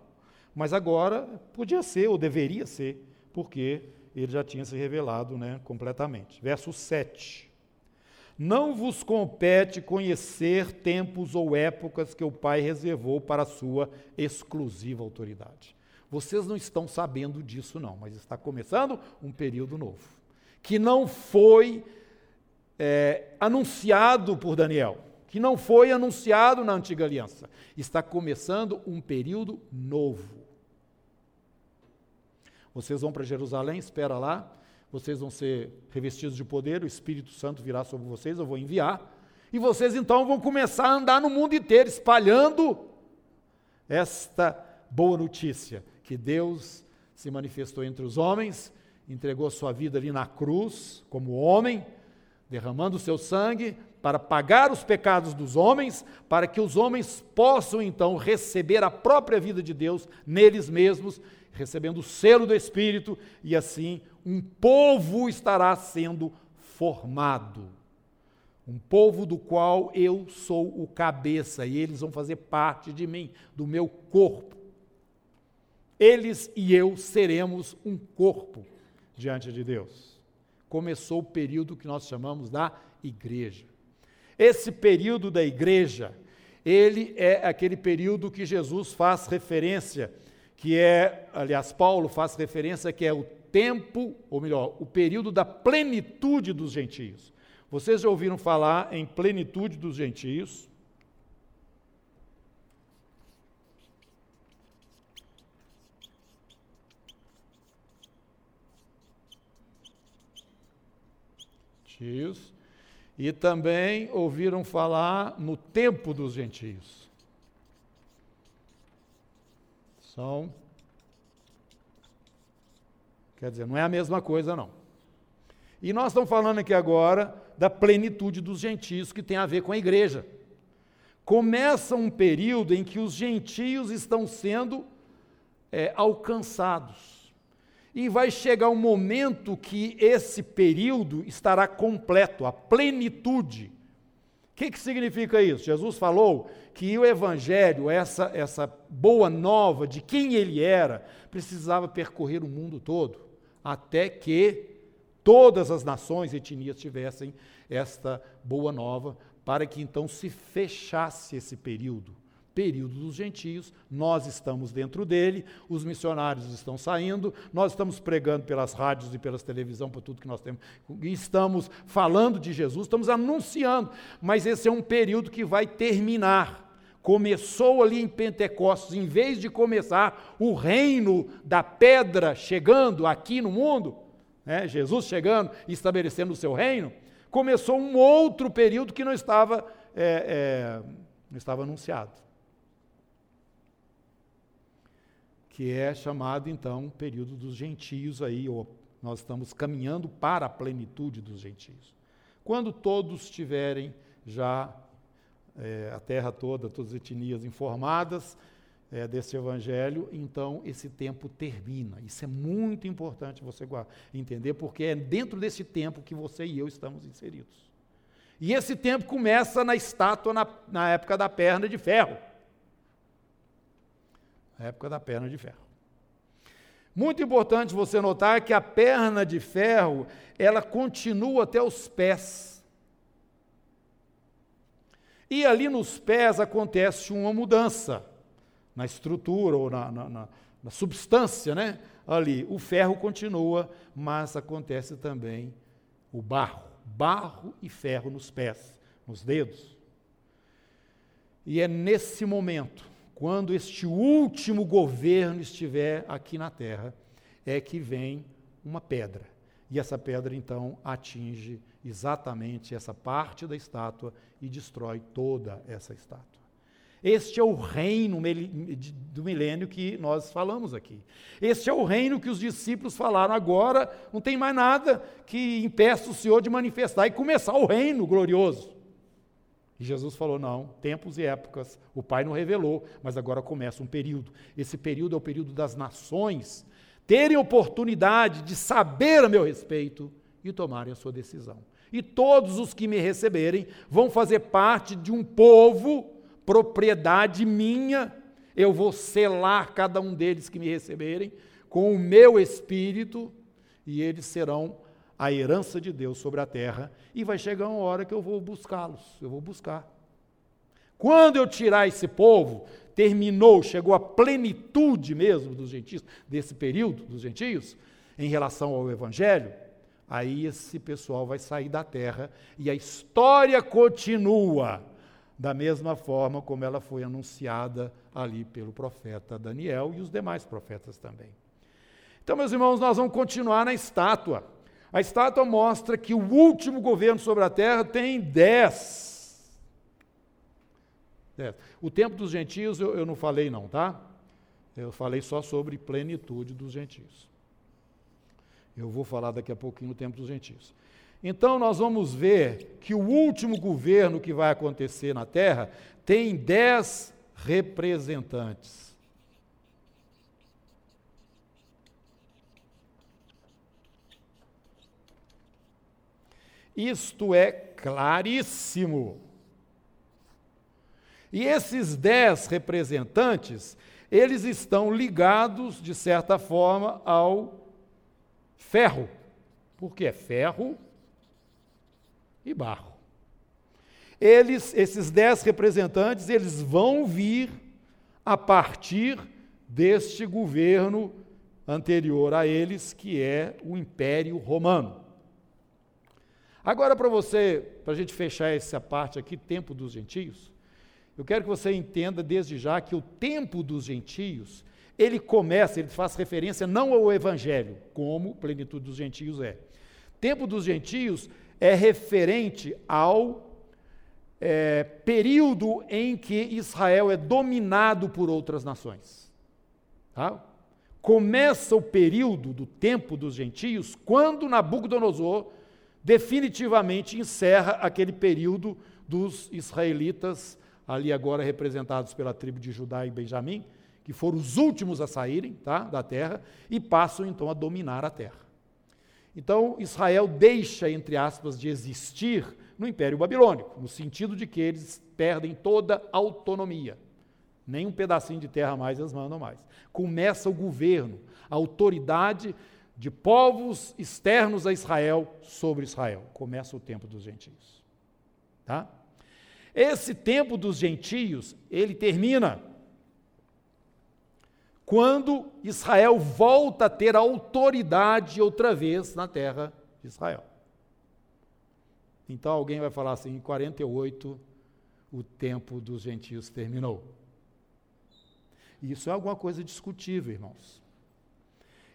Mas agora podia ser, ou deveria ser, porque ele já tinha se revelado né, completamente. Verso 7. Não vos compete conhecer tempos ou épocas que o Pai reservou para a sua exclusiva autoridade. Vocês não estão sabendo disso, não, mas está começando um período novo, que não foi é, anunciado por Daniel, que não foi anunciado na antiga aliança. Está começando um período novo. Vocês vão para Jerusalém, espera lá, vocês vão ser revestidos de poder, o Espírito Santo virá sobre vocês, eu vou enviar, e vocês então vão começar a andar no mundo inteiro espalhando esta boa notícia, que Deus se manifestou entre os homens, entregou sua vida ali na cruz, como homem, derramando o seu sangue para pagar os pecados dos homens, para que os homens possam então receber a própria vida de Deus neles mesmos, recebendo o selo do Espírito, e assim um povo estará sendo formado. Um povo do qual eu sou o cabeça e eles vão fazer parte de mim, do meu corpo. Eles e eu seremos um corpo diante de Deus. Começou o período que nós chamamos da igreja. Esse período da igreja, ele é aquele período que Jesus faz referência, que é, aliás, Paulo faz referência que é o tempo, ou melhor, o período da plenitude dos gentios. Vocês já ouviram falar em plenitude dos gentios? Gentios. E também ouviram falar no tempo dos gentios. São Quer dizer, não é a mesma coisa, não. E nós estamos falando aqui agora da plenitude dos gentios, que tem a ver com a igreja. Começa um período em que os gentios estão sendo é, alcançados. E vai chegar um momento que esse período estará completo, a plenitude. O que, que significa isso? Jesus falou que o Evangelho, essa, essa boa nova de quem ele era, precisava percorrer o mundo todo até que todas as nações e etnias tivessem esta boa nova, para que então se fechasse esse período. Período dos gentios, nós estamos dentro dele, os missionários estão saindo, nós estamos pregando pelas rádios e pelas televisão, por tudo que nós temos, estamos falando de Jesus, estamos anunciando, mas esse é um período que vai terminar. Começou ali em Pentecostes, em vez de começar o reino da pedra chegando aqui no mundo, né, Jesus chegando e estabelecendo o seu reino, começou um outro período que não estava, é, é, não estava anunciado. Que é chamado então período dos gentios aí, ou nós estamos caminhando para a plenitude dos gentios. Quando todos estiverem já é, a terra toda, todas as etnias informadas é, desse evangelho, então esse tempo termina. Isso é muito importante você entender, porque é dentro desse tempo que você e eu estamos inseridos. E esse tempo começa na estátua, na, na época da perna de ferro. Na época da perna de ferro. Muito importante você notar que a perna de ferro, ela continua até os pés. E ali nos pés acontece uma mudança na estrutura ou na, na, na, na substância, né? Ali, o ferro continua, mas acontece também o barro, barro e ferro nos pés, nos dedos. E é nesse momento, quando este último governo estiver aqui na terra, é que vem uma pedra. E essa pedra então atinge exatamente essa parte da estátua e destrói toda essa estátua. Este é o reino do milênio que nós falamos aqui. Este é o reino que os discípulos falaram agora, não tem mais nada que impeça o Senhor de manifestar e começar o reino glorioso. E Jesus falou: não, tempos e épocas, o Pai não revelou, mas agora começa um período. Esse período é o período das nações terem oportunidade de saber a meu respeito e tomarem a sua decisão. E todos os que me receberem vão fazer parte de um povo, propriedade minha. Eu vou selar cada um deles que me receberem com o meu espírito, e eles serão a herança de Deus sobre a terra, e vai chegar uma hora que eu vou buscá-los, eu vou buscar. Quando eu tirar esse povo, terminou, chegou à plenitude mesmo dos gentios, desse período dos gentios, em relação ao evangelho, aí esse pessoal vai sair da terra e a história continua da mesma forma como ela foi anunciada ali pelo profeta Daniel e os demais profetas também. Então, meus irmãos, nós vamos continuar na estátua. A estátua mostra que o último governo sobre a terra tem dez. dez. O tempo dos gentios eu, eu não falei, não, tá? Eu falei só sobre plenitude dos gentios. Eu vou falar daqui a pouquinho no tempo dos gentios. Então, nós vamos ver que o último governo que vai acontecer na terra tem dez representantes. Isto é claríssimo. E esses dez representantes, eles estão ligados, de certa forma, ao ferro. Porque é ferro e barro. Eles, esses dez representantes, eles vão vir a partir deste governo anterior a eles, que é o Império Romano. Agora, para você, para a gente fechar essa parte aqui, tempo dos gentios, eu quero que você entenda desde já que o tempo dos gentios, ele começa, ele faz referência não ao evangelho, como plenitude dos gentios é. Tempo dos gentios é referente ao é, período em que Israel é dominado por outras nações. Tá? Começa o período do tempo dos gentios quando Nabucodonosor definitivamente encerra aquele período dos israelitas, ali agora representados pela tribo de Judá e Benjamim, que foram os últimos a saírem tá, da terra, e passam então a dominar a terra. Então, Israel deixa, entre aspas, de existir no Império Babilônico, no sentido de que eles perdem toda autonomia. Nem um pedacinho de terra mais eles mandam mais. Começa o governo, a autoridade de povos externos a Israel sobre Israel. Começa o tempo dos gentios. Tá? Esse tempo dos gentios, ele termina quando Israel volta a ter autoridade outra vez na terra de Israel. Então alguém vai falar assim: em 48 o tempo dos gentios terminou. Isso é alguma coisa discutível, irmãos.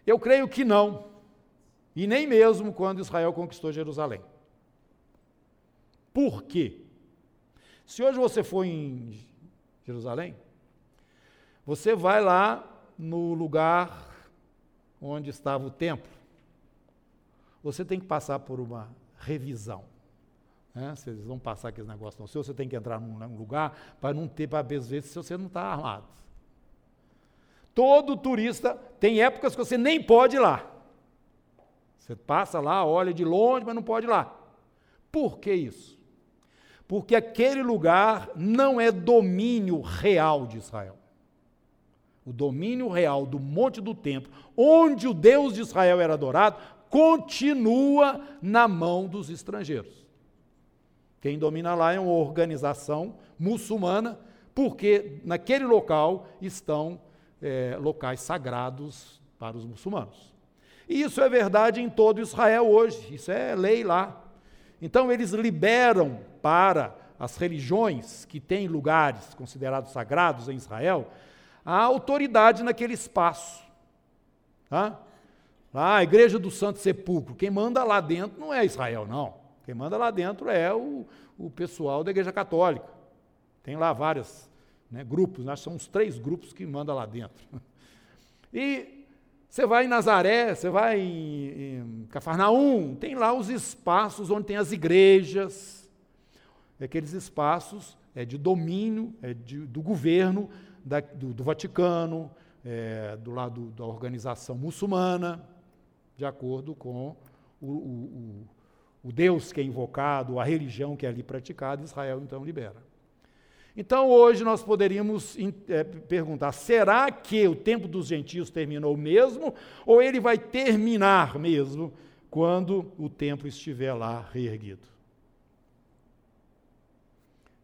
Eu creio que não. E nem mesmo quando Israel conquistou Jerusalém. Por quê? Se hoje você for em Jerusalém, você vai lá no lugar onde estava o templo. Você tem que passar por uma revisão. Né? Vocês vão passar aqueles negócios no seu, você tem que entrar num lugar para não ter, para às se você não está armado. Todo turista tem épocas que você nem pode ir lá. Você passa lá, olha de longe, mas não pode ir lá. Por que isso? Porque aquele lugar não é domínio real de Israel. O domínio real do Monte do Templo, onde o Deus de Israel era adorado, continua na mão dos estrangeiros. Quem domina lá é uma organização muçulmana, porque naquele local estão é, locais sagrados para os muçulmanos. E isso é verdade em todo Israel hoje, isso é lei lá. Então eles liberam para as religiões que têm lugares considerados sagrados em Israel a autoridade naquele espaço. Tá? Ah, a igreja do Santo Sepulcro. Quem manda lá dentro não é Israel, não. Quem manda lá dentro é o, o pessoal da igreja católica. Tem lá vários né, grupos, nós são uns três grupos que mandam lá dentro. E você vai em Nazaré, você vai em, em Cafarnaum, tem lá os espaços onde tem as igrejas, aqueles espaços é de domínio é de, do governo da, do, do, Vaticano, é, do lado da organização muçulmana, de acordo com o, o, o Deus que é invocado, a religião que é ali praticada, Israel então libera. Então hoje nós poderíamos é, perguntar: será que o tempo dos gentios terminou mesmo? Ou ele vai terminar mesmo quando o templo estiver lá reerguido?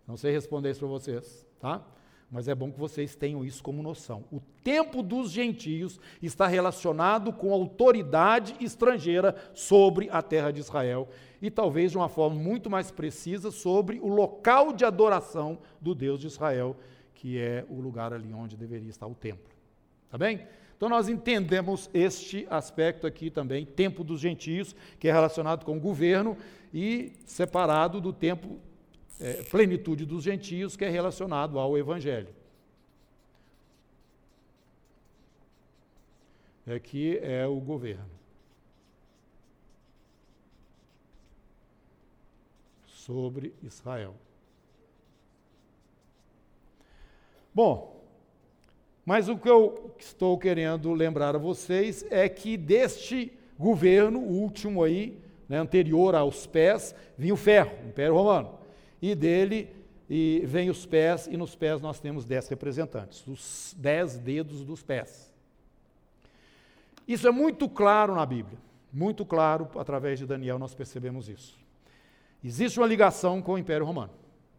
Não sei responder isso para vocês, tá? Mas é bom que vocês tenham isso como noção. O tempo dos gentios está relacionado com a autoridade estrangeira sobre a terra de Israel e talvez de uma forma muito mais precisa sobre o local de adoração do Deus de Israel, que é o lugar ali onde deveria estar o templo. Tá bem? Então nós entendemos este aspecto aqui também, tempo dos gentios, que é relacionado com o governo e separado do tempo é, plenitude dos gentios, que é relacionado ao Evangelho. Aqui é o governo. Sobre Israel. Bom, mas o que eu estou querendo lembrar a vocês é que deste governo, o último aí, né, anterior aos pés, vinha o ferro, o Império Romano e dele e vem os pés, e nos pés nós temos dez representantes, os dez dedos dos pés. Isso é muito claro na Bíblia, muito claro, através de Daniel nós percebemos isso. Existe uma ligação com o Império Romano.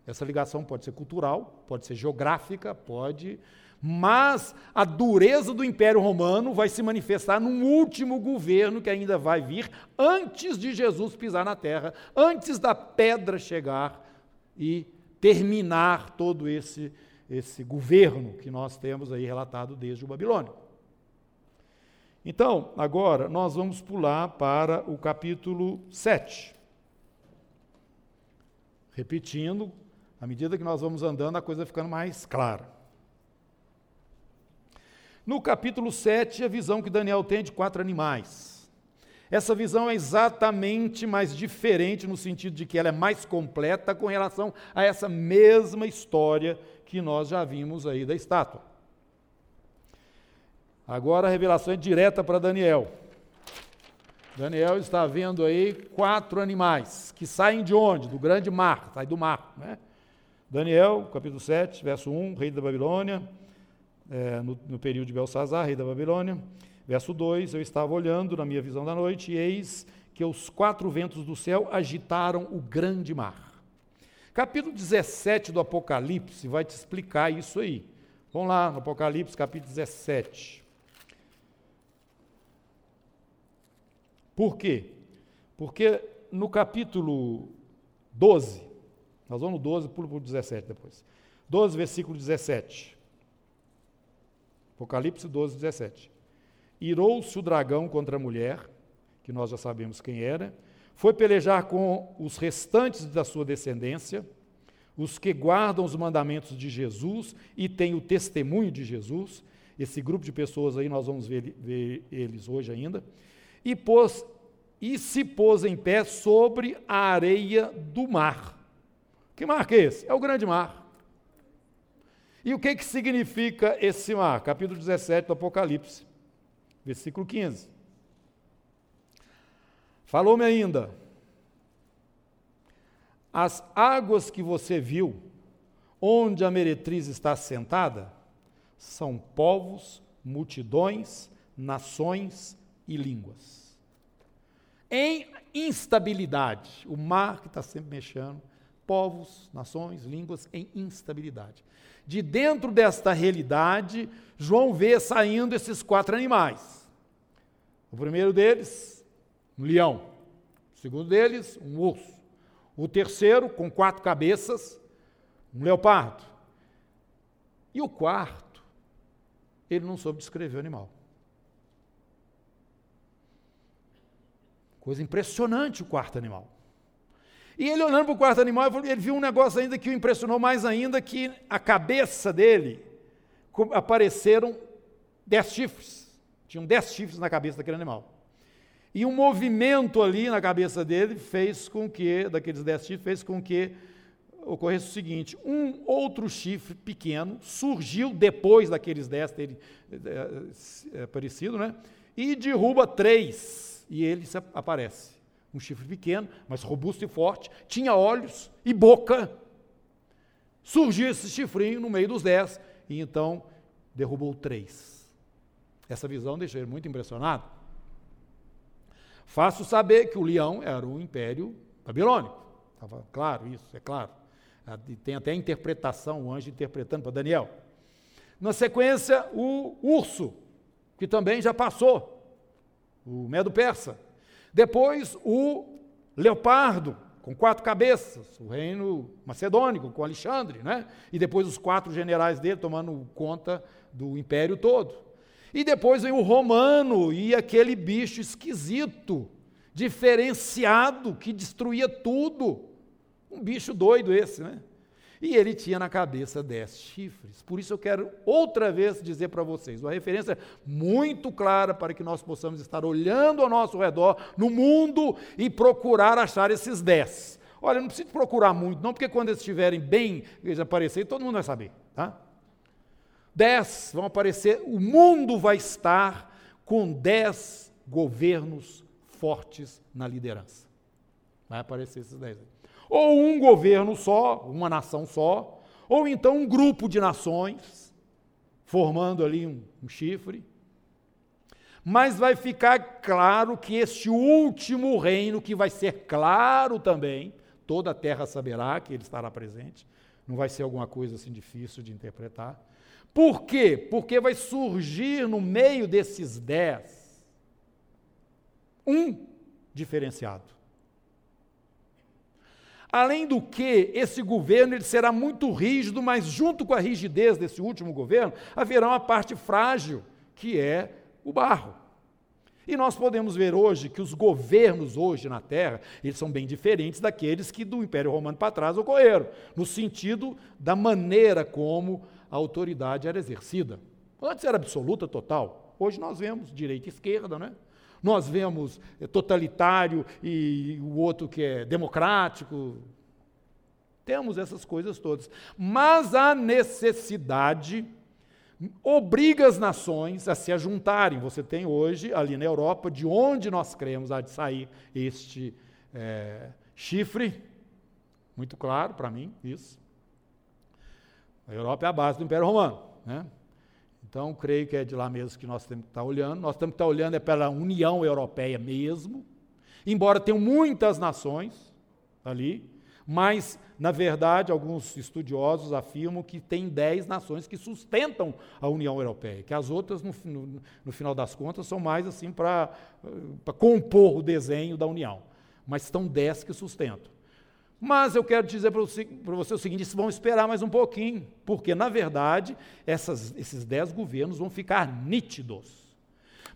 Essa ligação pode ser cultural, pode ser geográfica, pode. Mas a dureza do Império Romano vai se manifestar num último governo que ainda vai vir antes de Jesus pisar na terra, antes da pedra chegar e terminar todo esse, esse governo que nós temos aí relatado desde o Babilônio. Então, agora nós vamos pular para o capítulo 7. Repetindo, à medida que nós vamos andando, a coisa ficando mais clara. No capítulo 7, a visão que Daniel tem de quatro animais. Essa visão é exatamente mais diferente no sentido de que ela é mais completa com relação a essa mesma história que nós já vimos aí da estátua. Agora a revelação é direta para Daniel. Daniel está vendo aí quatro animais que saem de onde? Do grande mar, sai do mar. Né? Daniel, capítulo 7, verso 1, rei da Babilônia, é, no, no período de Belsazar, rei da Babilônia. Verso 2: Eu estava olhando na minha visão da noite, e eis que os quatro ventos do céu agitaram o grande mar. Capítulo 17 do Apocalipse vai te explicar isso aí. Vamos lá, no Apocalipse, capítulo 17. Por quê? Porque no capítulo 12, nós vamos no 12, pulo para o 17 depois. 12, versículo 17. Apocalipse 12, 17. Irou-se o dragão contra a mulher, que nós já sabemos quem era, foi pelejar com os restantes da sua descendência, os que guardam os mandamentos de Jesus e têm o testemunho de Jesus. Esse grupo de pessoas aí, nós vamos ver, ver eles hoje ainda. E, pôs, e se pôs em pé sobre a areia do mar. Que mar que é esse? É o grande mar. E o que, que significa esse mar? Capítulo 17 do Apocalipse versículo 15. Falou-me ainda: As águas que você viu, onde a meretriz está sentada, são povos, multidões, nações e línguas. Em instabilidade, o mar que está sempre mexendo, povos, nações, línguas em instabilidade. De dentro desta realidade, João vê saindo esses quatro animais. O primeiro deles, um leão. O segundo deles, um urso. O terceiro, com quatro cabeças, um leopardo. E o quarto, ele não soube descrever o animal. Coisa impressionante o quarto animal. E ele olhando para o quarto animal, ele viu um negócio ainda que o impressionou mais ainda, que a cabeça dele apareceram dez chifres. Tinham dez chifres na cabeça daquele animal. E um movimento ali na cabeça dele fez com que, daqueles dez chifres, fez com que ocorresse o seguinte: um outro chifre pequeno surgiu depois daqueles dez terem é, é, aparecido, né? E derruba três, e ele aparece. Um chifre pequeno, mas robusto e forte, tinha olhos e boca. Surgiu esse chifrinho no meio dos dez, e então derrubou três. Essa visão deixou ele muito impressionado. Faço saber que o leão era o império babilônico. Estava claro isso, é claro. Ah, tem até a interpretação, o anjo interpretando para Daniel. Na sequência, o urso, que também já passou, o medo persa. Depois, o leopardo, com quatro cabeças, o reino macedônico, com Alexandre, né? E depois os quatro generais dele tomando conta do império todo. E depois vem o romano e aquele bicho esquisito, diferenciado, que destruía tudo. Um bicho doido esse, né? E ele tinha na cabeça dez chifres. Por isso eu quero outra vez dizer para vocês, uma referência muito clara para que nós possamos estar olhando ao nosso redor, no mundo, e procurar achar esses dez. Olha, não precisa procurar muito, não, porque quando eles estiverem bem, eles aparecerem, todo mundo vai saber, tá? Dez vão aparecer, o mundo vai estar com dez governos fortes na liderança. Vai aparecer esses dez. Ou um governo só, uma nação só, ou então um grupo de nações, formando ali um, um chifre. Mas vai ficar claro que este último reino, que vai ser claro também, toda a terra saberá que ele estará presente, não vai ser alguma coisa assim difícil de interpretar por quê? Porque vai surgir no meio desses dez um diferenciado. Além do que, esse governo ele será muito rígido, mas junto com a rigidez desse último governo, haverá uma parte frágil, que é o barro. E nós podemos ver hoje que os governos hoje na Terra, eles são bem diferentes daqueles que do Império Romano para trás ocorreram, no sentido da maneira como a autoridade era exercida. Antes era absoluta, total. Hoje nós vemos direita e esquerda, né? Nós vemos eh, totalitário e o outro que é democrático. Temos essas coisas todas. Mas a necessidade obriga as nações a se ajuntarem. Você tem hoje, ali na Europa, de onde nós cremos há de sair este é, chifre, muito claro para mim, isso. A Europa é a base do Império Romano. Né? Então, creio que é de lá mesmo que nós temos que estar olhando. Nós temos que estar olhando é pela União Europeia mesmo, embora tenham muitas nações ali, mas, na verdade, alguns estudiosos afirmam que tem dez nações que sustentam a União Europeia, que as outras, no, no, no final das contas, são mais assim para compor o desenho da União. Mas estão dez que sustentam. Mas eu quero dizer para você o seguinte: vão esperar mais um pouquinho, porque, na verdade, essas, esses dez governos vão ficar nítidos.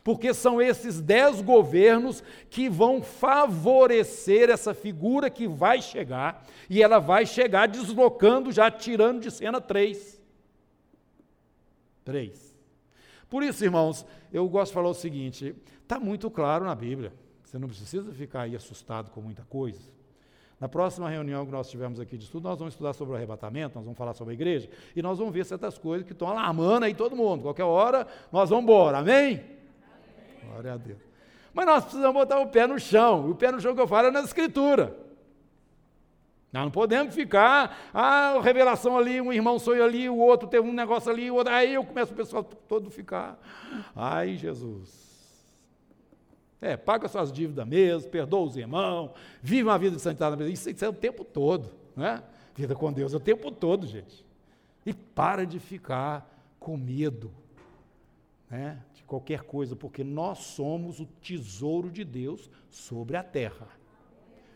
Porque são esses dez governos que vão favorecer essa figura que vai chegar, e ela vai chegar deslocando, já tirando de cena três. Três. Por isso, irmãos, eu gosto de falar o seguinte: está muito claro na Bíblia. Você não precisa ficar aí assustado com muita coisa. Na próxima reunião que nós tivermos aqui de estudo, nós vamos estudar sobre o arrebatamento, nós vamos falar sobre a igreja, e nós vamos ver certas coisas que estão alarmando aí todo mundo. Qualquer hora, nós vamos embora. Amém? Amém? Glória a Deus. Mas nós precisamos botar o pé no chão. E o pé no chão que eu falo é na escritura. Nós não podemos ficar, ah, revelação ali, um irmão sonho ali, o outro teve um negócio ali, o outro, aí eu começo o pessoal todo ficar. Ai, Jesus. É, paga suas dívidas mesmo, perdoa os irmãos, vive uma vida de santidade. Isso, isso é o tempo todo, né? Vida com Deus é o tempo todo, gente. E para de ficar com medo né, de qualquer coisa, porque nós somos o tesouro de Deus sobre a terra.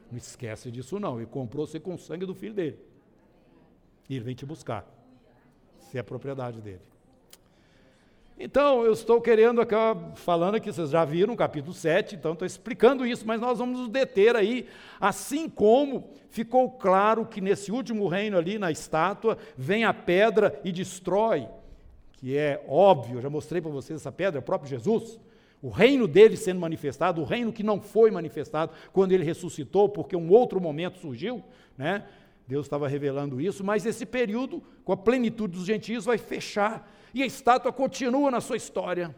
Não esquece disso não. Ele comprou você com o sangue do filho dele. E ele vem te buscar. Se é propriedade dele. Então, eu estou querendo acabar falando aqui, vocês já viram capítulo 7, então estou explicando isso, mas nós vamos nos deter aí, assim como ficou claro que nesse último reino ali, na estátua, vem a pedra e destrói, que é óbvio, eu já mostrei para vocês essa pedra, é o próprio Jesus, o reino dele sendo manifestado, o reino que não foi manifestado quando ele ressuscitou, porque um outro momento surgiu, né? Deus estava revelando isso, mas esse período, com a plenitude dos gentios, vai fechar e a estátua continua na sua história,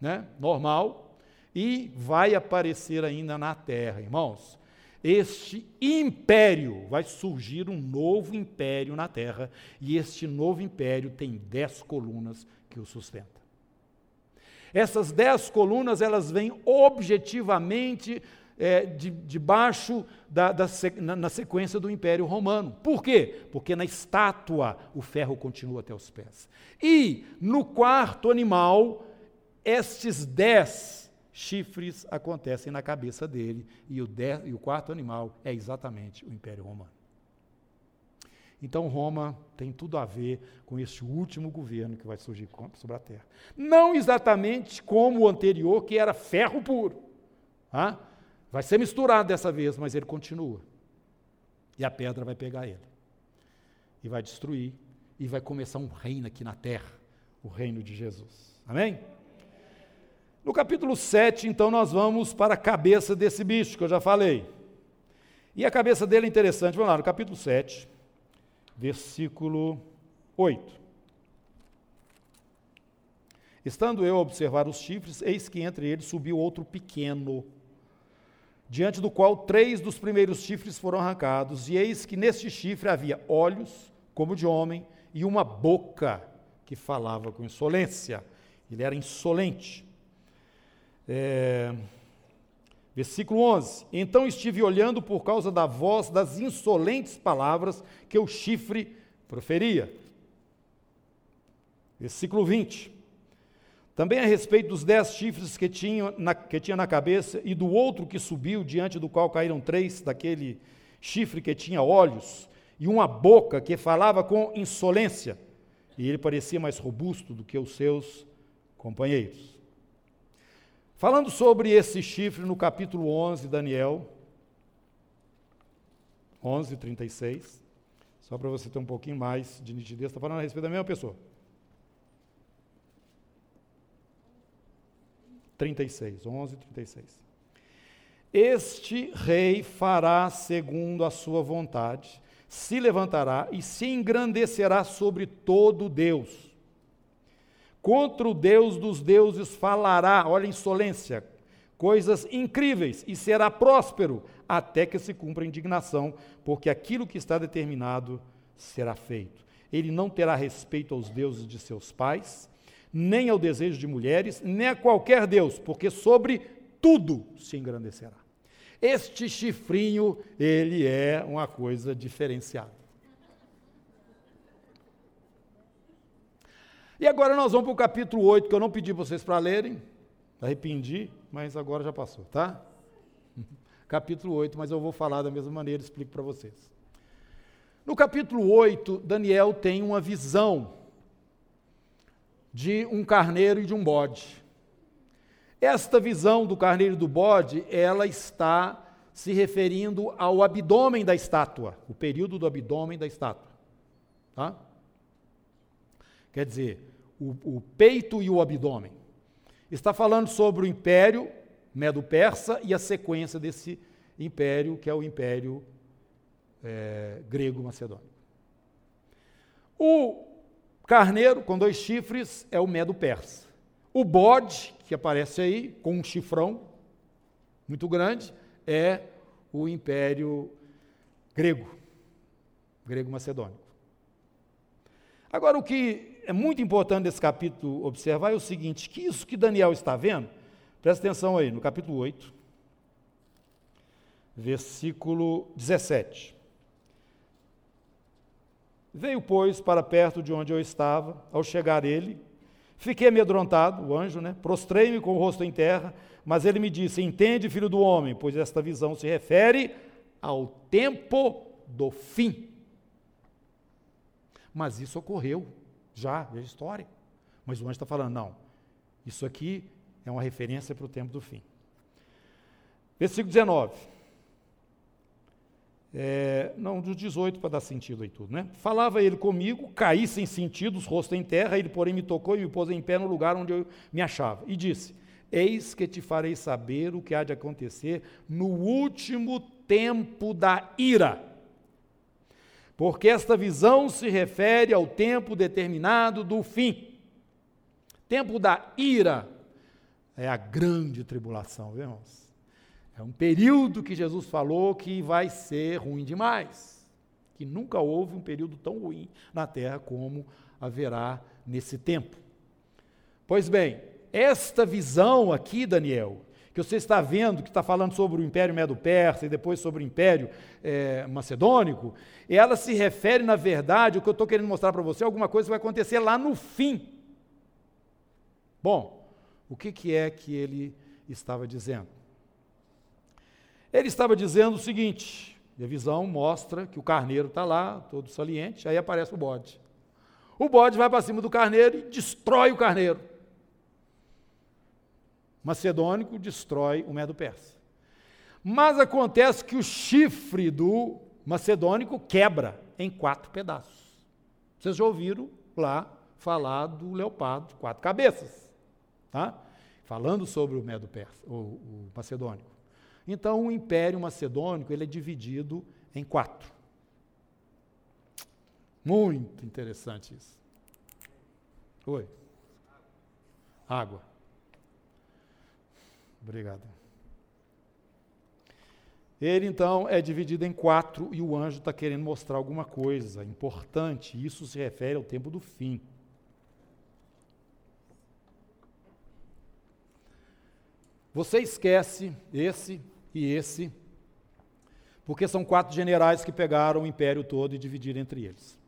né? normal, e vai aparecer ainda na terra, irmãos. Este império, vai surgir um novo império na terra, e este novo império tem dez colunas que o sustentam. Essas dez colunas, elas vêm objetivamente é, de, debaixo da, da, na, na sequência do Império Romano. Por quê? Porque na estátua o ferro continua até os pés. E no quarto animal, estes dez chifres acontecem na cabeça dele, e o, dez, e o quarto animal é exatamente o Império Romano. Então, Roma tem tudo a ver com este último governo que vai surgir sobre a terra. Não exatamente como o anterior, que era ferro puro. Ah? Vai ser misturado dessa vez, mas ele continua. E a pedra vai pegar ele. E vai destruir. E vai começar um reino aqui na terra o reino de Jesus. Amém? No capítulo 7, então, nós vamos para a cabeça desse bicho que eu já falei. E a cabeça dele é interessante. Vamos lá, no capítulo 7, versículo 8. Estando eu a observar os chifres, eis que entre eles subiu outro pequeno diante do qual três dos primeiros chifres foram arrancados, e eis que neste chifre havia olhos, como de homem, e uma boca que falava com insolência. Ele era insolente. É... Versículo 11: Então estive olhando por causa da voz das insolentes palavras que o chifre proferia. Versículo 20: também a respeito dos dez chifres que tinha, na, que tinha na cabeça e do outro que subiu, diante do qual caíram três, daquele chifre que tinha olhos, e uma boca que falava com insolência, e ele parecia mais robusto do que os seus companheiros. Falando sobre esse chifre no capítulo 11, Daniel, 11, 36, só para você ter um pouquinho mais de nitidez, está falando a respeito da mesma pessoa. 36, 11, 36. Este rei fará segundo a sua vontade, se levantará e se engrandecerá sobre todo Deus. Contra o Deus dos deuses falará, olha a insolência, coisas incríveis, e será próspero, até que se cumpra a indignação, porque aquilo que está determinado será feito. Ele não terá respeito aos deuses de seus pais, nem ao desejo de mulheres, nem a qualquer Deus, porque sobre tudo se engrandecerá. Este chifrinho, ele é uma coisa diferenciada. E agora nós vamos para o capítulo 8, que eu não pedi vocês para lerem, arrependi, mas agora já passou, tá? Capítulo 8, mas eu vou falar da mesma maneira, explico para vocês. No capítulo 8, Daniel tem uma visão de um carneiro e de um bode. Esta visão do carneiro e do bode, ela está se referindo ao abdômen da estátua, o período do abdômen da estátua. Tá? Quer dizer, o, o peito e o abdômen. Está falando sobre o império medo-persa e a sequência desse império, que é o império é, grego-macedônico. O Carneiro, com dois chifres, é o medo persa. O bode, que aparece aí, com um chifrão muito grande, é o império grego, grego-macedônico. Agora, o que é muito importante nesse capítulo observar é o seguinte: que isso que Daniel está vendo, presta atenção aí, no capítulo 8, versículo 17. Veio, pois, para perto de onde eu estava. Ao chegar ele, fiquei amedrontado, o anjo, né? Prostrei-me com o rosto em terra, mas ele me disse: Entende, filho do homem, pois esta visão se refere ao tempo do fim. Mas isso ocorreu já, é história. Mas o anjo está falando, não, isso aqui é uma referência para o tempo do fim. Versículo 19. É, não, do 18 para dar sentido aí tudo, né? Falava ele comigo, caí sem sentidos, rosto em terra, ele porém me tocou e me pôs em pé no lugar onde eu me achava. E disse: Eis que te farei saber o que há de acontecer no último tempo da ira. Porque esta visão se refere ao tempo determinado do fim. Tempo da ira é a grande tribulação, viu, irmãos? É um período que Jesus falou que vai ser ruim demais. Que nunca houve um período tão ruim na terra como haverá nesse tempo. Pois bem, esta visão aqui, Daniel, que você está vendo, que está falando sobre o Império Medo-Persa e depois sobre o Império é, Macedônico, ela se refere, na verdade, o que eu estou querendo mostrar para você, alguma coisa que vai acontecer lá no fim. Bom, o que, que é que ele estava dizendo? Ele estava dizendo o seguinte: a visão mostra que o carneiro está lá, todo saliente, aí aparece o bode. O bode vai para cima do carneiro e destrói o carneiro. Macedônico destrói o medo persa. Mas acontece que o chifre do macedônico quebra em quatro pedaços. Vocês já ouviram lá falar do leopardo quatro cabeças, tá? Falando sobre o medo persa, o, o macedônico. Então, o Império Macedônico ele é dividido em quatro. Muito interessante isso. Oi. Água. Obrigado. Ele então é dividido em quatro e o anjo está querendo mostrar alguma coisa importante. Isso se refere ao tempo do fim. Você esquece esse e esse, porque são quatro generais que pegaram o império todo e dividiram entre eles.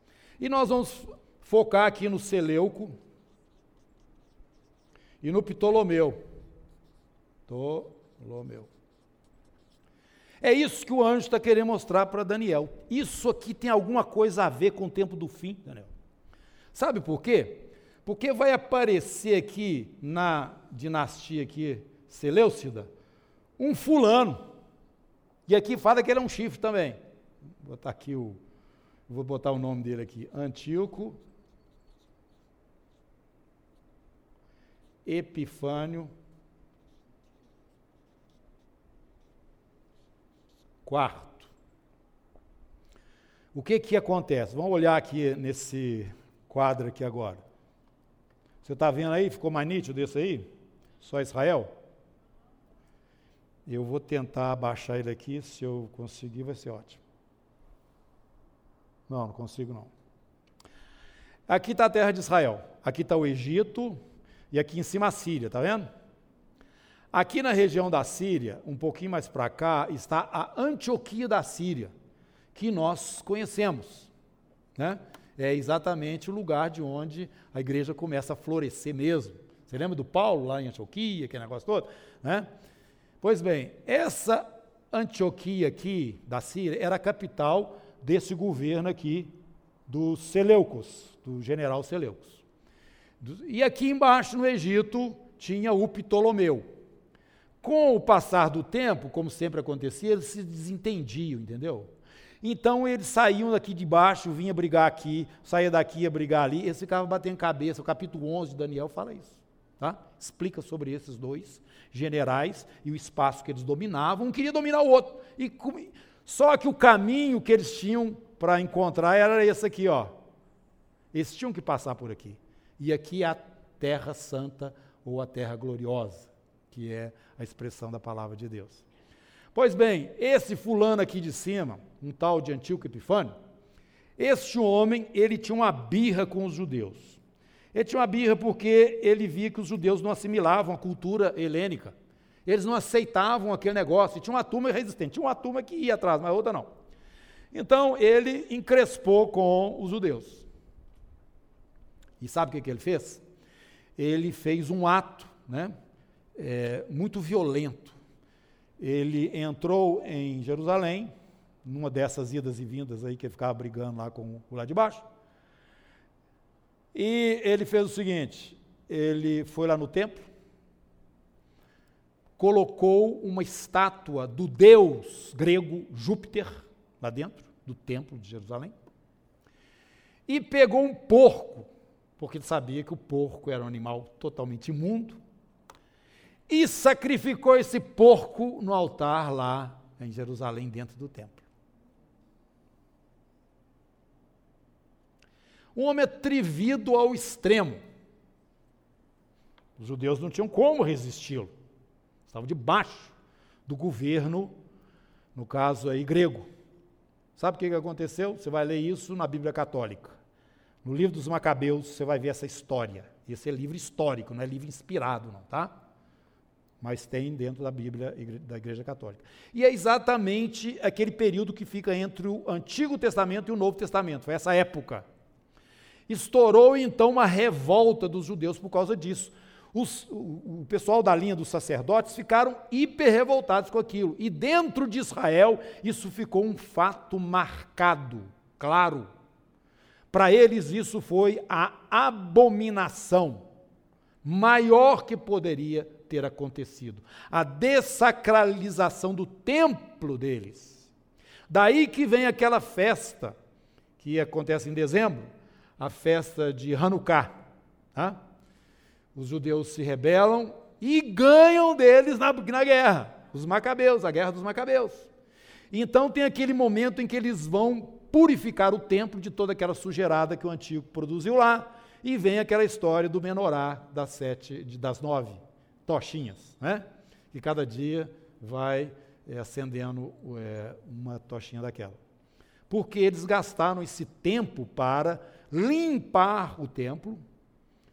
E nós vamos focar aqui no Seleuco e no Ptolomeu. Ptolomeu. É isso que o anjo está querendo mostrar para Daniel. Isso aqui tem alguma coisa a ver com o tempo do fim, Daniel. Sabe por quê? Porque vai aparecer aqui na dinastia aqui Seleucida um fulano. E aqui fala que ele é um chifre também. Vou botar aqui o. Vou botar o nome dele aqui. Antíoco Epifânio Quarto. O que que acontece? Vamos olhar aqui nesse quadro aqui agora. Você está vendo aí? Ficou mais nítido desse aí? Só Israel? Eu vou tentar abaixar ele aqui, se eu conseguir vai ser ótimo. Não, não consigo não. Aqui está a terra de Israel, aqui está o Egito e aqui em cima a Síria, está vendo? Aqui na região da Síria, um pouquinho mais para cá, está a Antioquia da Síria, que nós conhecemos. Né? É exatamente o lugar de onde a igreja começa a florescer mesmo. Você lembra do Paulo lá em Antioquia, aquele negócio todo? Né? Pois bem, essa Antioquia aqui da Síria era a capital desse governo aqui dos Seleucos, do general Seleucos. E aqui embaixo no Egito tinha o Ptolomeu. Com o passar do tempo, como sempre acontecia, eles se desentendiam, entendeu? Então eles saíam daqui de baixo, vinha brigar aqui, saía daqui, ia brigar ali, eles ficavam batendo cabeça. O capítulo 11 de Daniel fala isso. Tá? Explica sobre esses dois generais e o espaço que eles dominavam. Um queria dominar o outro. E, só que o caminho que eles tinham para encontrar era esse aqui, ó. Eles tinham que passar por aqui. E aqui é a terra santa ou a terra gloriosa, que é a expressão da palavra de Deus. Pois bem, esse fulano aqui de cima, um tal de Antíoco Epifânio, este homem, ele tinha uma birra com os judeus. Ele tinha uma birra porque ele via que os judeus não assimilavam a cultura helênica. Eles não aceitavam aquele negócio. E tinha uma turma resistente. Tinha uma turma que ia atrás, mas outra não. Então ele encrespou com os judeus. E sabe o que, que ele fez? Ele fez um ato né, é, muito violento. Ele entrou em Jerusalém, numa dessas idas e vindas aí que ele ficava brigando lá com o lá de baixo. E ele fez o seguinte: ele foi lá no templo, colocou uma estátua do deus grego Júpiter lá dentro do templo de Jerusalém e pegou um porco, porque ele sabia que o porco era um animal totalmente imundo, e sacrificou esse porco no altar lá em Jerusalém, dentro do templo. Um homem atrevido ao extremo. Os judeus não tinham como resisti-lo. Estavam debaixo do governo, no caso aí, grego. Sabe o que aconteceu? Você vai ler isso na Bíblia Católica. No livro dos Macabeus, você vai ver essa história. Esse é livro histórico, não é livro inspirado, não, tá? Mas tem dentro da Bíblia da Igreja Católica. E é exatamente aquele período que fica entre o Antigo Testamento e o Novo Testamento, foi essa época. Estourou então uma revolta dos judeus por causa disso. Os, o, o, pessoal da linha dos sacerdotes ficaram hiper revoltados com aquilo. E dentro de Israel, isso ficou um fato marcado, claro. Para eles, isso foi a abominação maior que poderia ter acontecido a dessacralização do templo deles. Daí que vem aquela festa que acontece em dezembro, a festa de Hanukkah. Tá? Os judeus se rebelam e ganham deles na, na guerra, os macabeus, a guerra dos macabeus. Então tem aquele momento em que eles vão purificar o templo de toda aquela sujeirada que o antigo produziu lá, e vem aquela história do menorá das sete, das nove tochinhas, né? Que cada dia vai é, acendendo é, uma tochinha daquela. Porque eles gastaram esse tempo para limpar o templo,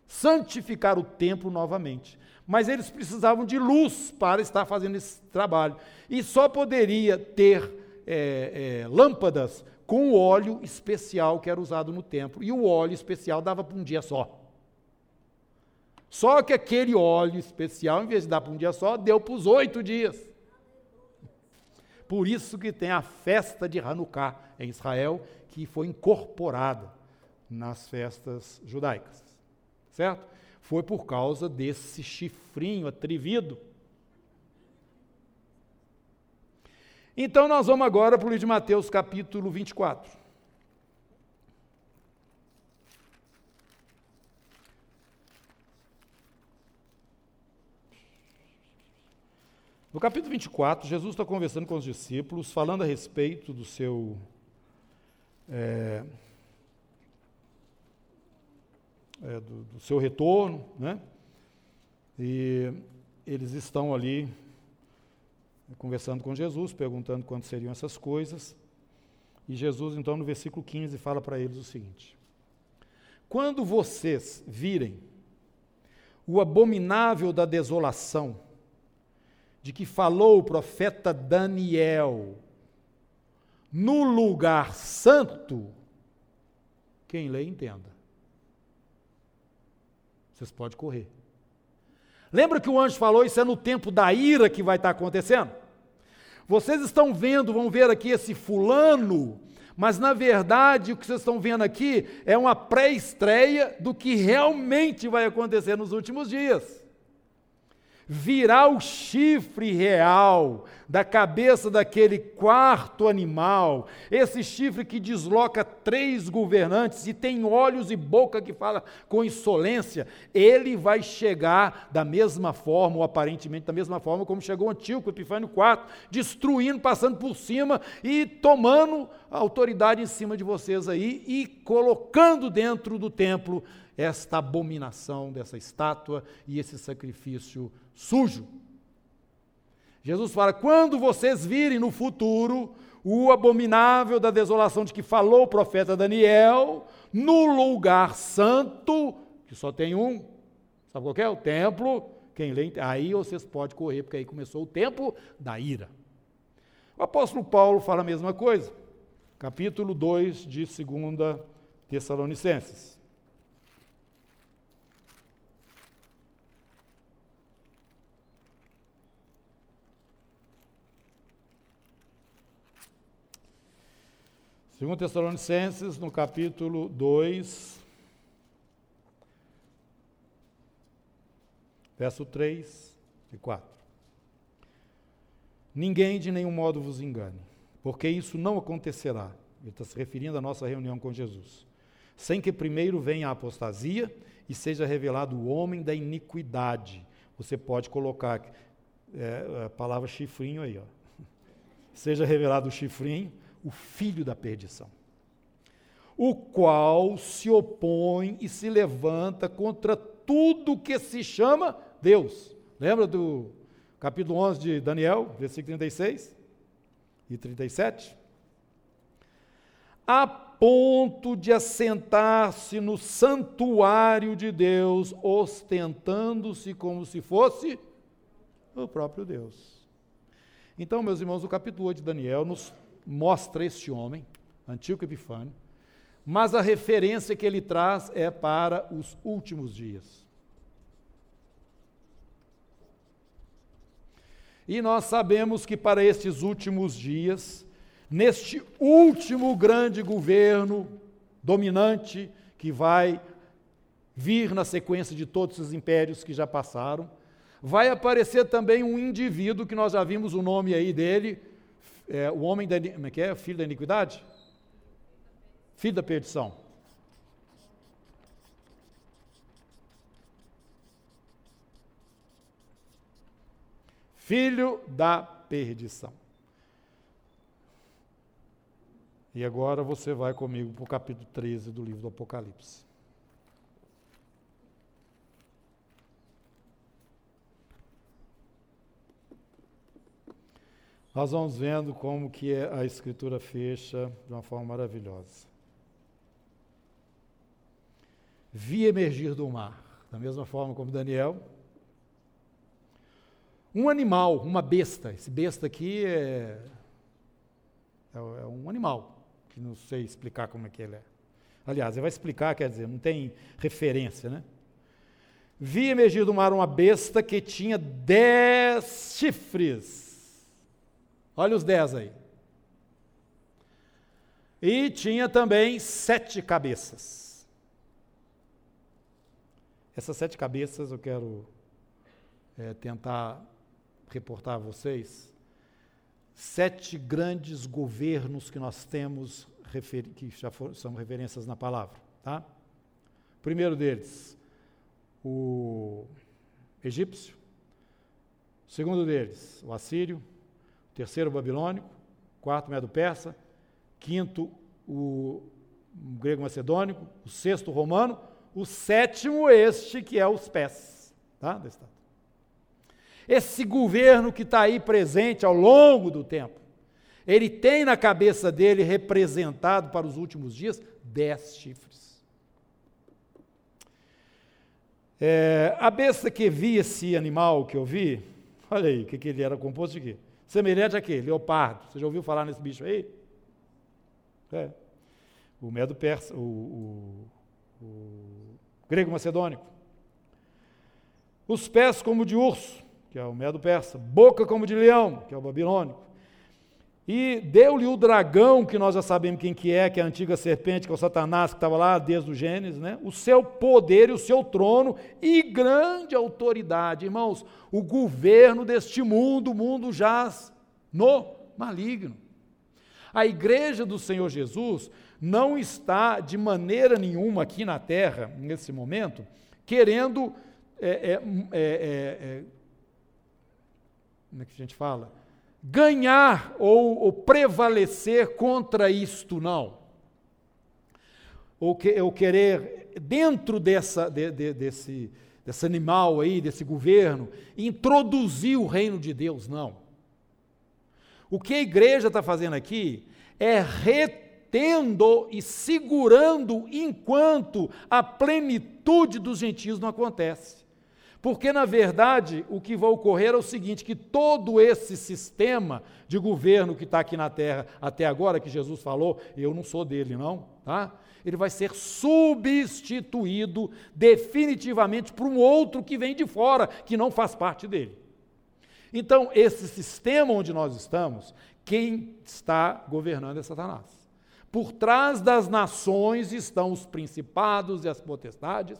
santificar o templo novamente. Mas eles precisavam de luz para estar fazendo esse trabalho. E só poderia ter é, é, lâmpadas com o óleo especial que era usado no templo. E o óleo especial dava para um dia só. Só que aquele óleo especial, em vez de dar para um dia só, deu para os oito dias. Por isso que tem a festa de Hanukkah em Israel, que foi incorporada nas festas judaicas. Certo? Foi por causa desse chifrinho atrevido Então nós vamos agora para o livro de Mateus, capítulo 24. No capítulo 24, Jesus está conversando com os discípulos, falando a respeito do seu. É, é, do, do seu retorno, né? E eles estão ali conversando com Jesus, perguntando quando seriam essas coisas. E Jesus, então, no versículo 15, fala para eles o seguinte: Quando vocês virem o abominável da desolação, de que falou o profeta Daniel, no lugar santo, quem lê, entenda. Vocês podem correr. Lembra que o anjo falou, isso é no tempo da ira que vai estar acontecendo? Vocês estão vendo, vão ver aqui esse fulano, mas na verdade o que vocês estão vendo aqui é uma pré-estreia do que realmente vai acontecer nos últimos dias virá o chifre real da cabeça daquele quarto animal, esse chifre que desloca três governantes e tem olhos e boca que fala com insolência, ele vai chegar da mesma forma, ou aparentemente da mesma forma como chegou Antíoco Epifânio IV, destruindo, passando por cima e tomando autoridade em cima de vocês aí e colocando dentro do templo esta abominação dessa estátua e esse sacrifício sujo. Jesus fala: quando vocês virem no futuro o abominável da desolação de que falou o profeta Daniel, no lugar santo, que só tem um, sabe qual é? O templo. Quem lê, aí vocês podem correr, porque aí começou o tempo da ira. O apóstolo Paulo fala a mesma coisa, capítulo 2 de 2 Tessalonicenses. Segundo Tessalonicenses, no capítulo 2, verso 3 e 4. Ninguém de nenhum modo vos engane, porque isso não acontecerá. Ele está se referindo à nossa reunião com Jesus. Sem que primeiro venha a apostasia e seja revelado o homem da iniquidade. Você pode colocar é, a palavra chifrinho aí, ó. Seja revelado o chifrinho, o filho da perdição o qual se opõe e se levanta contra tudo que se chama Deus. Lembra do capítulo 11 de Daniel, versículo 36 e 37? A ponto de assentar-se no santuário de Deus, ostentando-se como se fosse o próprio Deus. Então, meus irmãos, o capítulo 8 de Daniel nos mostra este homem, Antíoco Epifânio, mas a referência que ele traz é para os últimos dias. E nós sabemos que para estes últimos dias, neste último grande governo dominante que vai vir na sequência de todos os impérios que já passaram, vai aparecer também um indivíduo que nós já vimos o nome aí dele, é, o homem da, como é que é? Filho da iniquidade? filho da perdição. Filho da perdição. E agora você vai comigo para o capítulo 13 do livro do Apocalipse. Nós vamos vendo como que a escritura fecha de uma forma maravilhosa vi emergir do mar, da mesma forma como Daniel. Um animal, uma besta, esse besta aqui é, é, é um animal, que não sei explicar como é que ele é. Aliás, ele vai explicar, quer dizer, não tem referência, né? Vi emergir do mar uma besta que tinha dez chifres. Olha os dez aí. E tinha também sete cabeças. Essas sete cabeças eu quero é, tentar reportar a vocês. Sete grandes governos que nós temos, que já for, são referências na palavra. Tá? Primeiro deles, o egípcio. Segundo deles, o assírio. Terceiro, o babilônico. Quarto, o medo-persa. Quinto, o grego-macedônico. O sexto, o romano o sétimo, este que é os pés. Tá? Esse governo que está aí presente ao longo do tempo, ele tem na cabeça dele, representado para os últimos dias, dez chifres. É, a besta que vi esse animal que eu vi, olha aí, o que, que ele era composto de quê? Semelhante a quê? Leopardo. Você já ouviu falar nesse bicho aí? É. O medo persa, o, o o grego macedônico. Os pés como de urso, que é o medo persa, boca como de leão, que é o babilônico. E deu-lhe o dragão, que nós já sabemos quem que é, que é a antiga serpente, que é o Satanás, que estava lá desde o Gênesis, né? o seu poder e o seu trono e grande autoridade. Irmãos, o governo deste mundo, o mundo jaz no maligno. A igreja do Senhor Jesus não está de maneira nenhuma aqui na terra, nesse momento, querendo. É, é, é, é, é como é que a gente fala? Ganhar ou, ou prevalecer contra isto, não. Ou, que, ou querer, dentro dessa, de, de, desse, desse animal aí, desse governo, introduzir o reino de Deus, não. O que a igreja está fazendo aqui é retornar tendo e segurando enquanto a plenitude dos gentios não acontece. Porque, na verdade, o que vai ocorrer é o seguinte: que todo esse sistema de governo que está aqui na terra até agora, que Jesus falou, eu não sou dele, não, tá? Ele vai ser substituído definitivamente por um outro que vem de fora, que não faz parte dele. Então, esse sistema onde nós estamos, quem está governando é Satanás. Por trás das nações estão os principados e as potestades,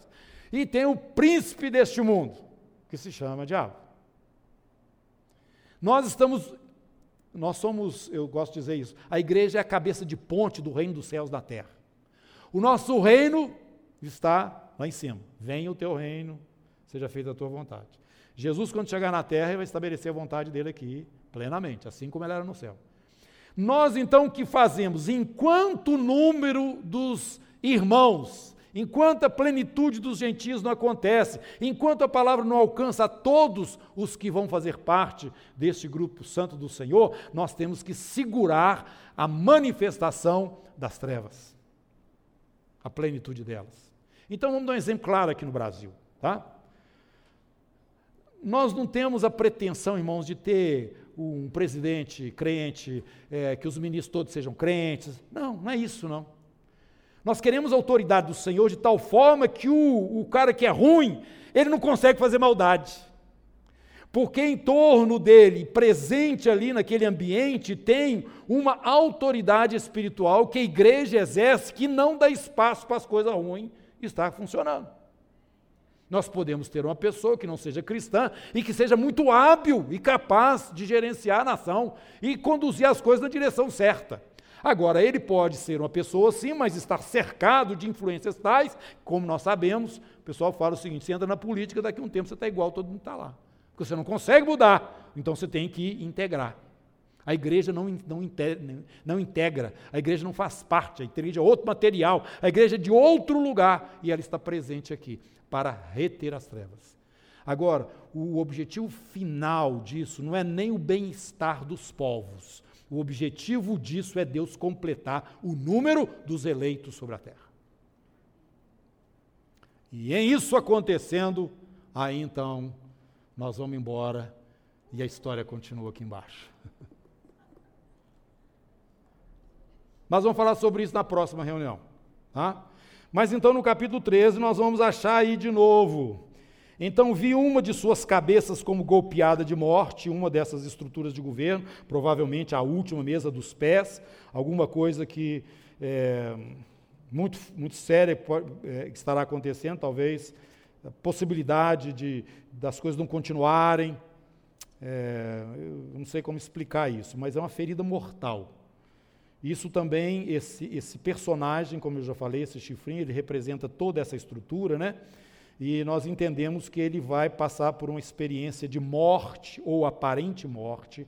e tem o príncipe deste mundo, que se chama diabo. Nós estamos, nós somos, eu gosto de dizer isso, a igreja é a cabeça de ponte do reino dos céus da terra. O nosso reino está lá em cima. Venha o teu reino, seja feita a tua vontade. Jesus, quando chegar na terra, vai estabelecer a vontade dele aqui plenamente, assim como ela era no céu. Nós então o que fazemos? Enquanto o número dos irmãos, enquanto a plenitude dos gentios não acontece, enquanto a palavra não alcança a todos os que vão fazer parte deste grupo santo do Senhor, nós temos que segurar a manifestação das trevas, a plenitude delas. Então vamos dar um exemplo claro aqui no Brasil, tá? Nós não temos a pretensão, irmãos, de ter um presidente crente, é, que os ministros todos sejam crentes. Não, não é isso, não. Nós queremos a autoridade do Senhor de tal forma que o, o cara que é ruim, ele não consegue fazer maldade. Porque em torno dele, presente ali naquele ambiente, tem uma autoridade espiritual que a igreja exerce que não dá espaço para as coisas ruins estar funcionando. Nós podemos ter uma pessoa que não seja cristã e que seja muito hábil e capaz de gerenciar a nação e conduzir as coisas na direção certa. Agora, ele pode ser uma pessoa sim, mas estar cercado de influências tais, como nós sabemos, o pessoal fala o seguinte: você entra na política, daqui a um tempo você está igual, todo mundo está lá. Porque você não consegue mudar, então você tem que integrar. A igreja não, não, não integra, a igreja não faz parte, a igreja é outro material, a igreja é de outro lugar e ela está presente aqui para reter as trevas. Agora, o objetivo final disso não é nem o bem-estar dos povos. O objetivo disso é Deus completar o número dos eleitos sobre a terra. E em isso acontecendo, aí então nós vamos embora e a história continua aqui embaixo. Mas vamos falar sobre isso na próxima reunião. Tá? Mas então no capítulo 13 nós vamos achar aí de novo. Então vi uma de suas cabeças como golpeada de morte, uma dessas estruturas de governo, provavelmente a última mesa dos pés, alguma coisa que é, muito, muito séria é, estará acontecendo, talvez a possibilidade de, das coisas não continuarem. É, eu não sei como explicar isso, mas é uma ferida mortal. Isso também, esse, esse personagem, como eu já falei, esse chifrinho, ele representa toda essa estrutura, né? E nós entendemos que ele vai passar por uma experiência de morte ou aparente morte,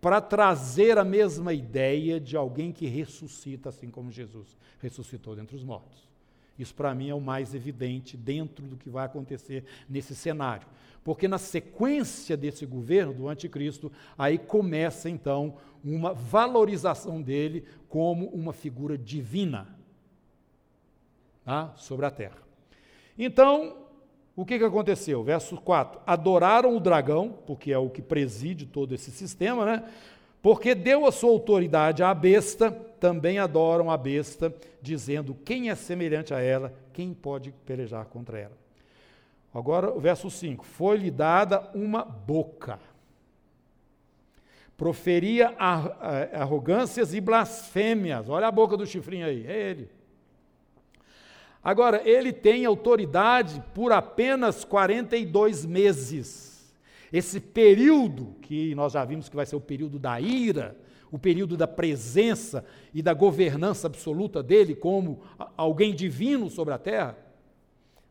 para trazer a mesma ideia de alguém que ressuscita, assim como Jesus ressuscitou dentre os mortos. Isso, para mim, é o mais evidente dentro do que vai acontecer nesse cenário. Porque na sequência desse governo do anticristo, aí começa então uma valorização dele como uma figura divina tá? sobre a terra. Então, o que, que aconteceu? Verso 4: Adoraram o dragão, porque é o que preside todo esse sistema, né? Porque deu a sua autoridade à besta, também adoram a besta, dizendo: quem é semelhante a ela, quem pode pelejar contra ela? Agora, o verso 5: Foi-lhe dada uma boca, proferia arrogâncias e blasfêmias. Olha a boca do chifrinho aí, é ele. Agora, ele tem autoridade por apenas 42 meses. Esse período, que nós já vimos que vai ser o período da ira, o período da presença e da governança absoluta dele como alguém divino sobre a terra,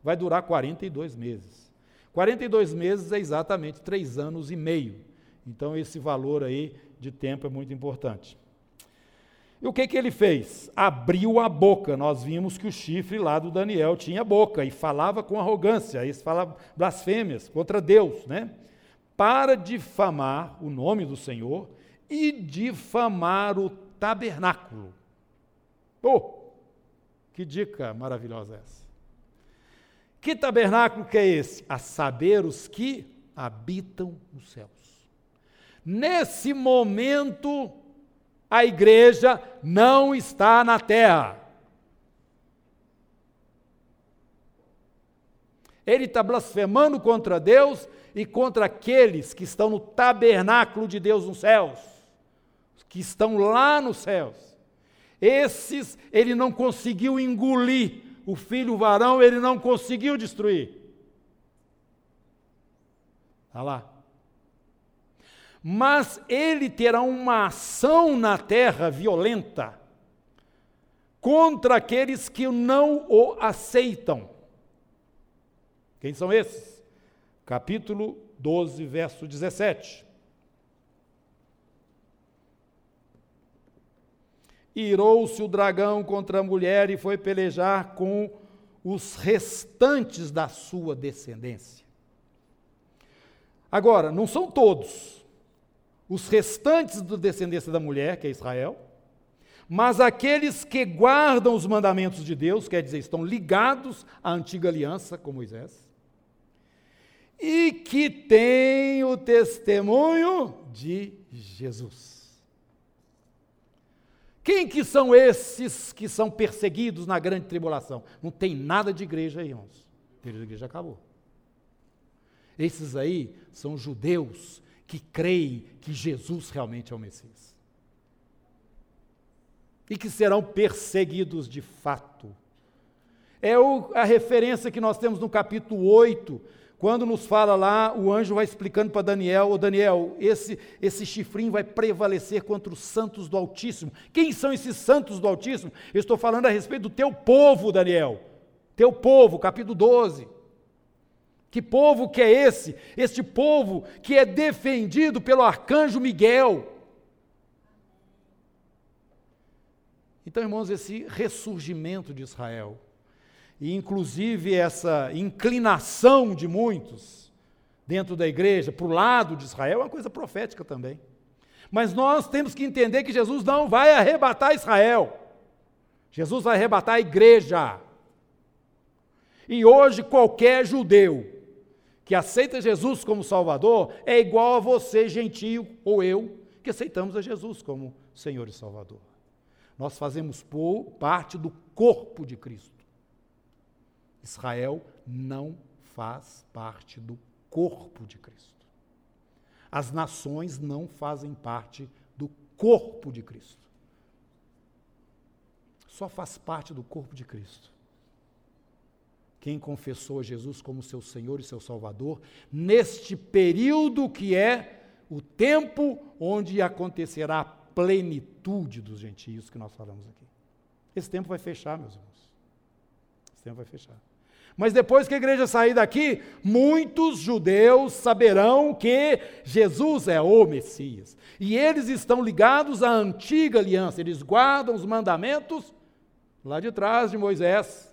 vai durar 42 meses. 42 meses é exatamente três anos e meio. Então, esse valor aí de tempo é muito importante. E o que, que ele fez? Abriu a boca. Nós vimos que o chifre lá do Daniel tinha boca e falava com arrogância, aí falava blasfêmias contra Deus, né? Para difamar o nome do Senhor e difamar o tabernáculo. Oh, que dica maravilhosa essa. Que tabernáculo que é esse? A saber, os que habitam os céus. Nesse momento, a igreja não está na terra. Ele está blasfemando contra Deus e contra aqueles que estão no tabernáculo de Deus nos céus, que estão lá nos céus. Esses ele não conseguiu engolir, o filho varão ele não conseguiu destruir. Está lá. Mas ele terá uma ação na terra violenta contra aqueles que não o aceitam. Quem são esses? Capítulo 12, verso 17. Irou-se o dragão contra a mulher e foi pelejar com os restantes da sua descendência. Agora, não são todos. Os restantes da descendência da mulher, que é Israel, mas aqueles que guardam os mandamentos de Deus, quer dizer, estão ligados à antiga aliança com Moisés, e que têm o testemunho de Jesus. Quem que são esses que são perseguidos na grande tribulação? Não tem nada de igreja aí, irmãos. A igreja acabou. Esses aí são judeus que creem que Jesus realmente é o Messias. E que serão perseguidos de fato. É o, a referência que nós temos no capítulo 8, quando nos fala lá, o anjo vai explicando para Daniel: Ô Daniel, esse, esse chifrinho vai prevalecer contra os santos do Altíssimo. Quem são esses santos do Altíssimo? Eu estou falando a respeito do teu povo, Daniel. Teu povo, capítulo 12. Que povo que é esse? Este povo que é defendido pelo arcanjo Miguel. Então, irmãos, esse ressurgimento de Israel e inclusive essa inclinação de muitos dentro da igreja para o lado de Israel é uma coisa profética também. Mas nós temos que entender que Jesus não vai arrebatar Israel. Jesus vai arrebatar a igreja. E hoje qualquer judeu que aceita Jesus como Salvador é igual a você, gentio, ou eu, que aceitamos a Jesus como Senhor e Salvador. Nós fazemos parte do corpo de Cristo. Israel não faz parte do corpo de Cristo. As nações não fazem parte do corpo de Cristo. Só faz parte do corpo de Cristo. Quem confessou a Jesus como seu Senhor e seu Salvador, neste período que é o tempo onde acontecerá a plenitude dos gentios que nós falamos aqui. Esse tempo vai fechar, meus irmãos. Esse tempo vai fechar. Mas depois que a igreja sair daqui, muitos judeus saberão que Jesus é o Messias. E eles estão ligados à antiga aliança, eles guardam os mandamentos lá de trás de Moisés.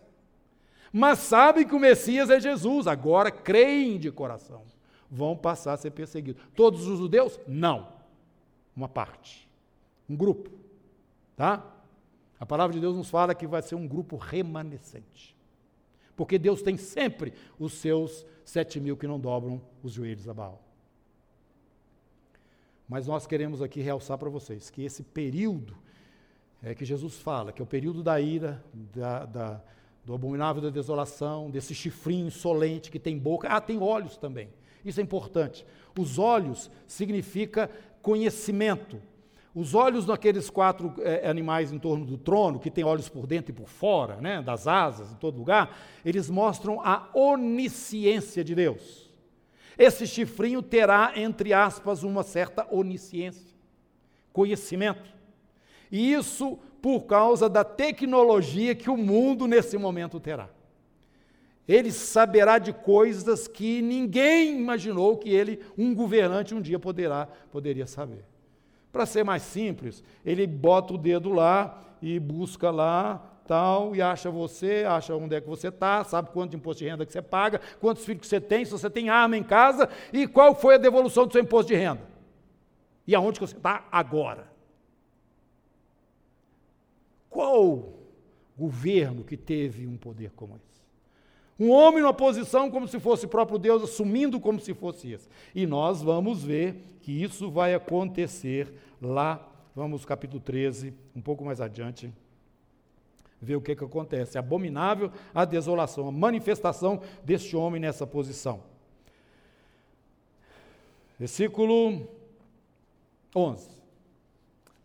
Mas sabem que o Messias é Jesus, agora creem de coração. Vão passar a ser perseguidos. Todos os judeus? Não. Uma parte. Um grupo. Tá? A palavra de Deus nos fala que vai ser um grupo remanescente porque Deus tem sempre os seus sete mil que não dobram os joelhos a Baal. Mas nós queremos aqui realçar para vocês que esse período é que Jesus fala, que é o período da ira, da, da, do abominável da desolação, desse chifrinho insolente que tem boca, ah, tem olhos também. Isso é importante. Os olhos significa conhecimento, os olhos daqueles quatro é, animais em torno do trono, que tem olhos por dentro e por fora, né, das asas, em todo lugar, eles mostram a onisciência de Deus. Esse chifrinho terá, entre aspas, uma certa onisciência, conhecimento. E isso por causa da tecnologia que o mundo nesse momento terá. Ele saberá de coisas que ninguém imaginou que ele, um governante, um dia poderá, poderia saber. Para ser mais simples, ele bota o dedo lá e busca lá, tal, e acha você, acha onde é que você está, sabe quanto de imposto de renda que você paga, quantos filhos que você tem, se você tem arma em casa e qual foi a devolução do seu imposto de renda. E aonde que você está agora. Qual governo que teve um poder como esse? Um homem numa posição como se fosse o próprio Deus, assumindo como se fosse esse. E nós vamos ver que isso vai acontecer lá, vamos capítulo 13, um pouco mais adiante, ver o que, que acontece. Abominável a desolação, a manifestação deste homem nessa posição. Versículo 11.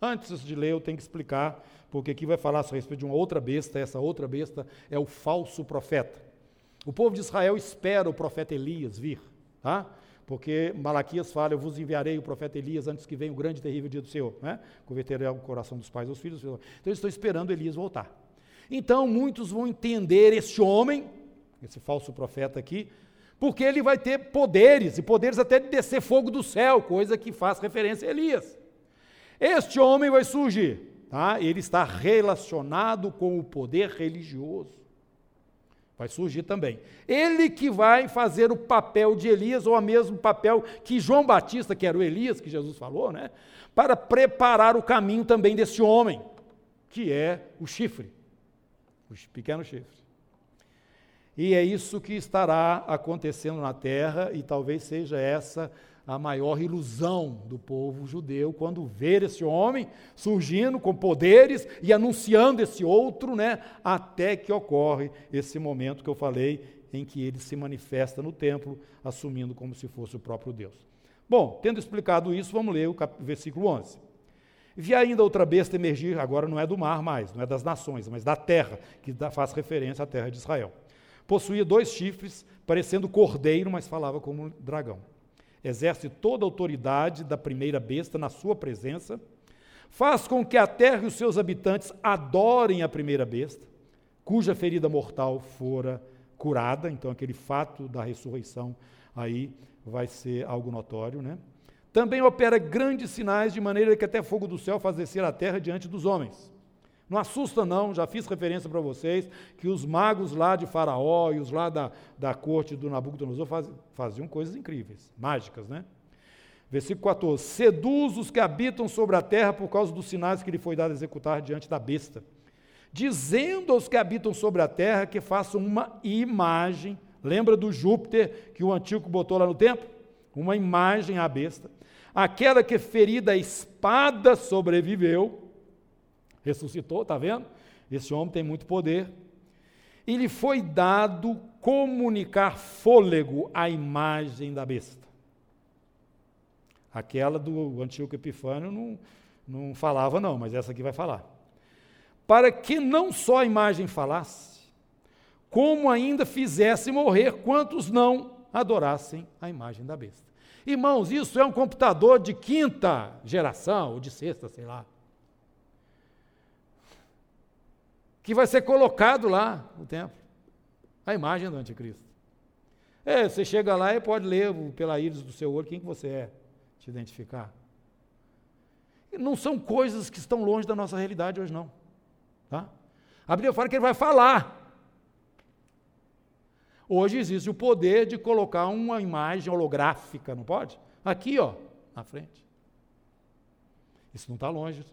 Antes de ler, eu tenho que explicar, porque aqui vai falar a respeito de uma outra besta, essa outra besta é o falso profeta. O povo de Israel espera o profeta Elias vir, tá? Porque Malaquias fala: Eu vos enviarei o profeta Elias antes que venha o grande e terrível dia do Senhor. Né? Converterei o coração dos pais aos filhos. Então eu estou esperando Elias voltar. Então muitos vão entender este homem, esse falso profeta aqui, porque ele vai ter poderes, e poderes até de descer fogo do céu, coisa que faz referência a Elias. Este homem vai surgir, tá? ele está relacionado com o poder religioso. Vai surgir também. Ele que vai fazer o papel de Elias, ou o mesmo papel que João Batista, que era o Elias, que Jesus falou, né? Para preparar o caminho também desse homem, que é o chifre, o pequeno chifre. E é isso que estará acontecendo na terra, e talvez seja essa a maior ilusão do povo judeu quando ver esse homem surgindo com poderes e anunciando esse outro, né, até que ocorre esse momento que eu falei em que ele se manifesta no templo, assumindo como se fosse o próprio Deus. Bom, tendo explicado isso, vamos ler o versículo 11. Vi ainda outra besta emergir, agora não é do mar mais, não é das nações, mas da terra, que faz referência à terra de Israel. Possuía dois chifres, parecendo cordeiro, mas falava como dragão exerce toda a autoridade da primeira besta na sua presença, faz com que a terra e os seus habitantes adorem a primeira besta, cuja ferida mortal fora curada, então aquele fato da ressurreição aí vai ser algo notório, né? Também opera grandes sinais de maneira que até fogo do céu faz descer a terra diante dos homens. Não assusta, não, já fiz referência para vocês que os magos lá de Faraó e os lá da, da corte do Nabucodonosor faz, faziam coisas incríveis, mágicas, né? Versículo 14: Seduz os que habitam sobre a terra por causa dos sinais que lhe foi dado executar diante da besta, dizendo aos que habitam sobre a terra que façam uma imagem. Lembra do Júpiter que o antigo botou lá no templo? Uma imagem à besta. Aquela que ferida a espada sobreviveu ressuscitou, está vendo? Esse homem tem muito poder. E lhe foi dado comunicar fôlego à imagem da besta. Aquela do Antíoco Epifânio não, não falava, não, mas essa aqui vai falar. Para que não só a imagem falasse, como ainda fizesse morrer quantos não adorassem a imagem da besta. Irmãos, isso é um computador de quinta geração, ou de sexta, sei lá. Que vai ser colocado lá no templo. A imagem do anticristo. É, você chega lá e pode ler pela íris do seu olho quem que você é, te identificar. Não são coisas que estão longe da nossa realidade hoje, não. Tá? A Bíblia fala que ele vai falar. Hoje existe o poder de colocar uma imagem holográfica, não pode? Aqui, ó, na frente. Isso não está longe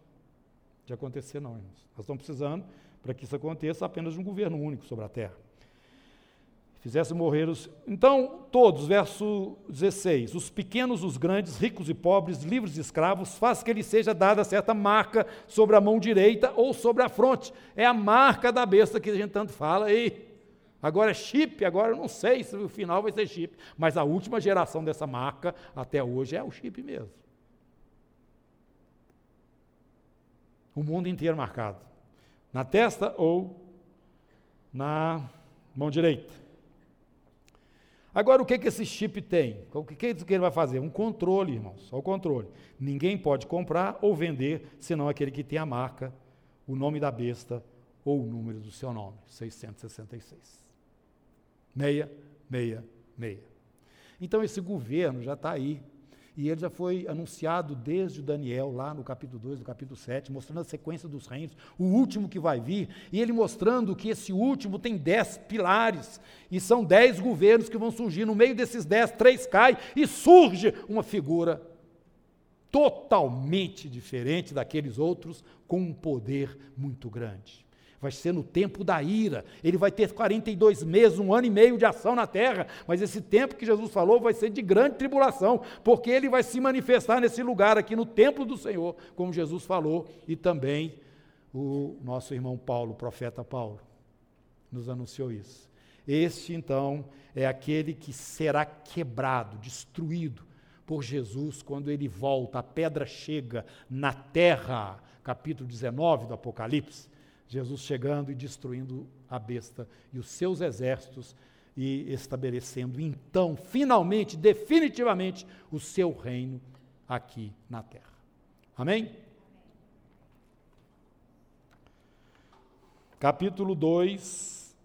de acontecer, não, irmãos. Nós estamos precisando para que isso aconteça apenas um governo único sobre a terra. Fizesse morrer os. Então, todos, verso 16: os pequenos, os grandes, ricos e pobres, livres e escravos, faz que lhe seja dada certa marca sobre a mão direita ou sobre a fronte. É a marca da besta que a gente tanto fala. E agora é chip, agora eu não sei se o final vai ser chip, mas a última geração dessa marca até hoje é o chip mesmo. O mundo inteiro marcado na testa ou na mão direita. Agora, o que, que esse chip tem? O que, que ele vai fazer? Um controle, irmãos, só o controle. Ninguém pode comprar ou vender, senão aquele que tem a marca, o nome da besta ou o número do seu nome, 666. Meia, meia, meia. Então, esse governo já está aí e ele já foi anunciado desde Daniel, lá no capítulo 2, no capítulo 7, mostrando a sequência dos reinos, o último que vai vir, e ele mostrando que esse último tem dez pilares, e são dez governos que vão surgir. No meio desses dez, três caem, e surge uma figura totalmente diferente daqueles outros, com um poder muito grande vai ser no tempo da ira. Ele vai ter 42 meses, um ano e meio de ação na terra, mas esse tempo que Jesus falou vai ser de grande tribulação, porque ele vai se manifestar nesse lugar aqui no templo do Senhor, como Jesus falou, e também o nosso irmão Paulo, o profeta Paulo, nos anunciou isso. Este, então, é aquele que será quebrado, destruído por Jesus quando ele volta, a pedra chega na terra, capítulo 19 do Apocalipse. Jesus chegando e destruindo a besta e os seus exércitos e estabelecendo então, finalmente, definitivamente, o seu reino aqui na terra. Amém? Capítulo 2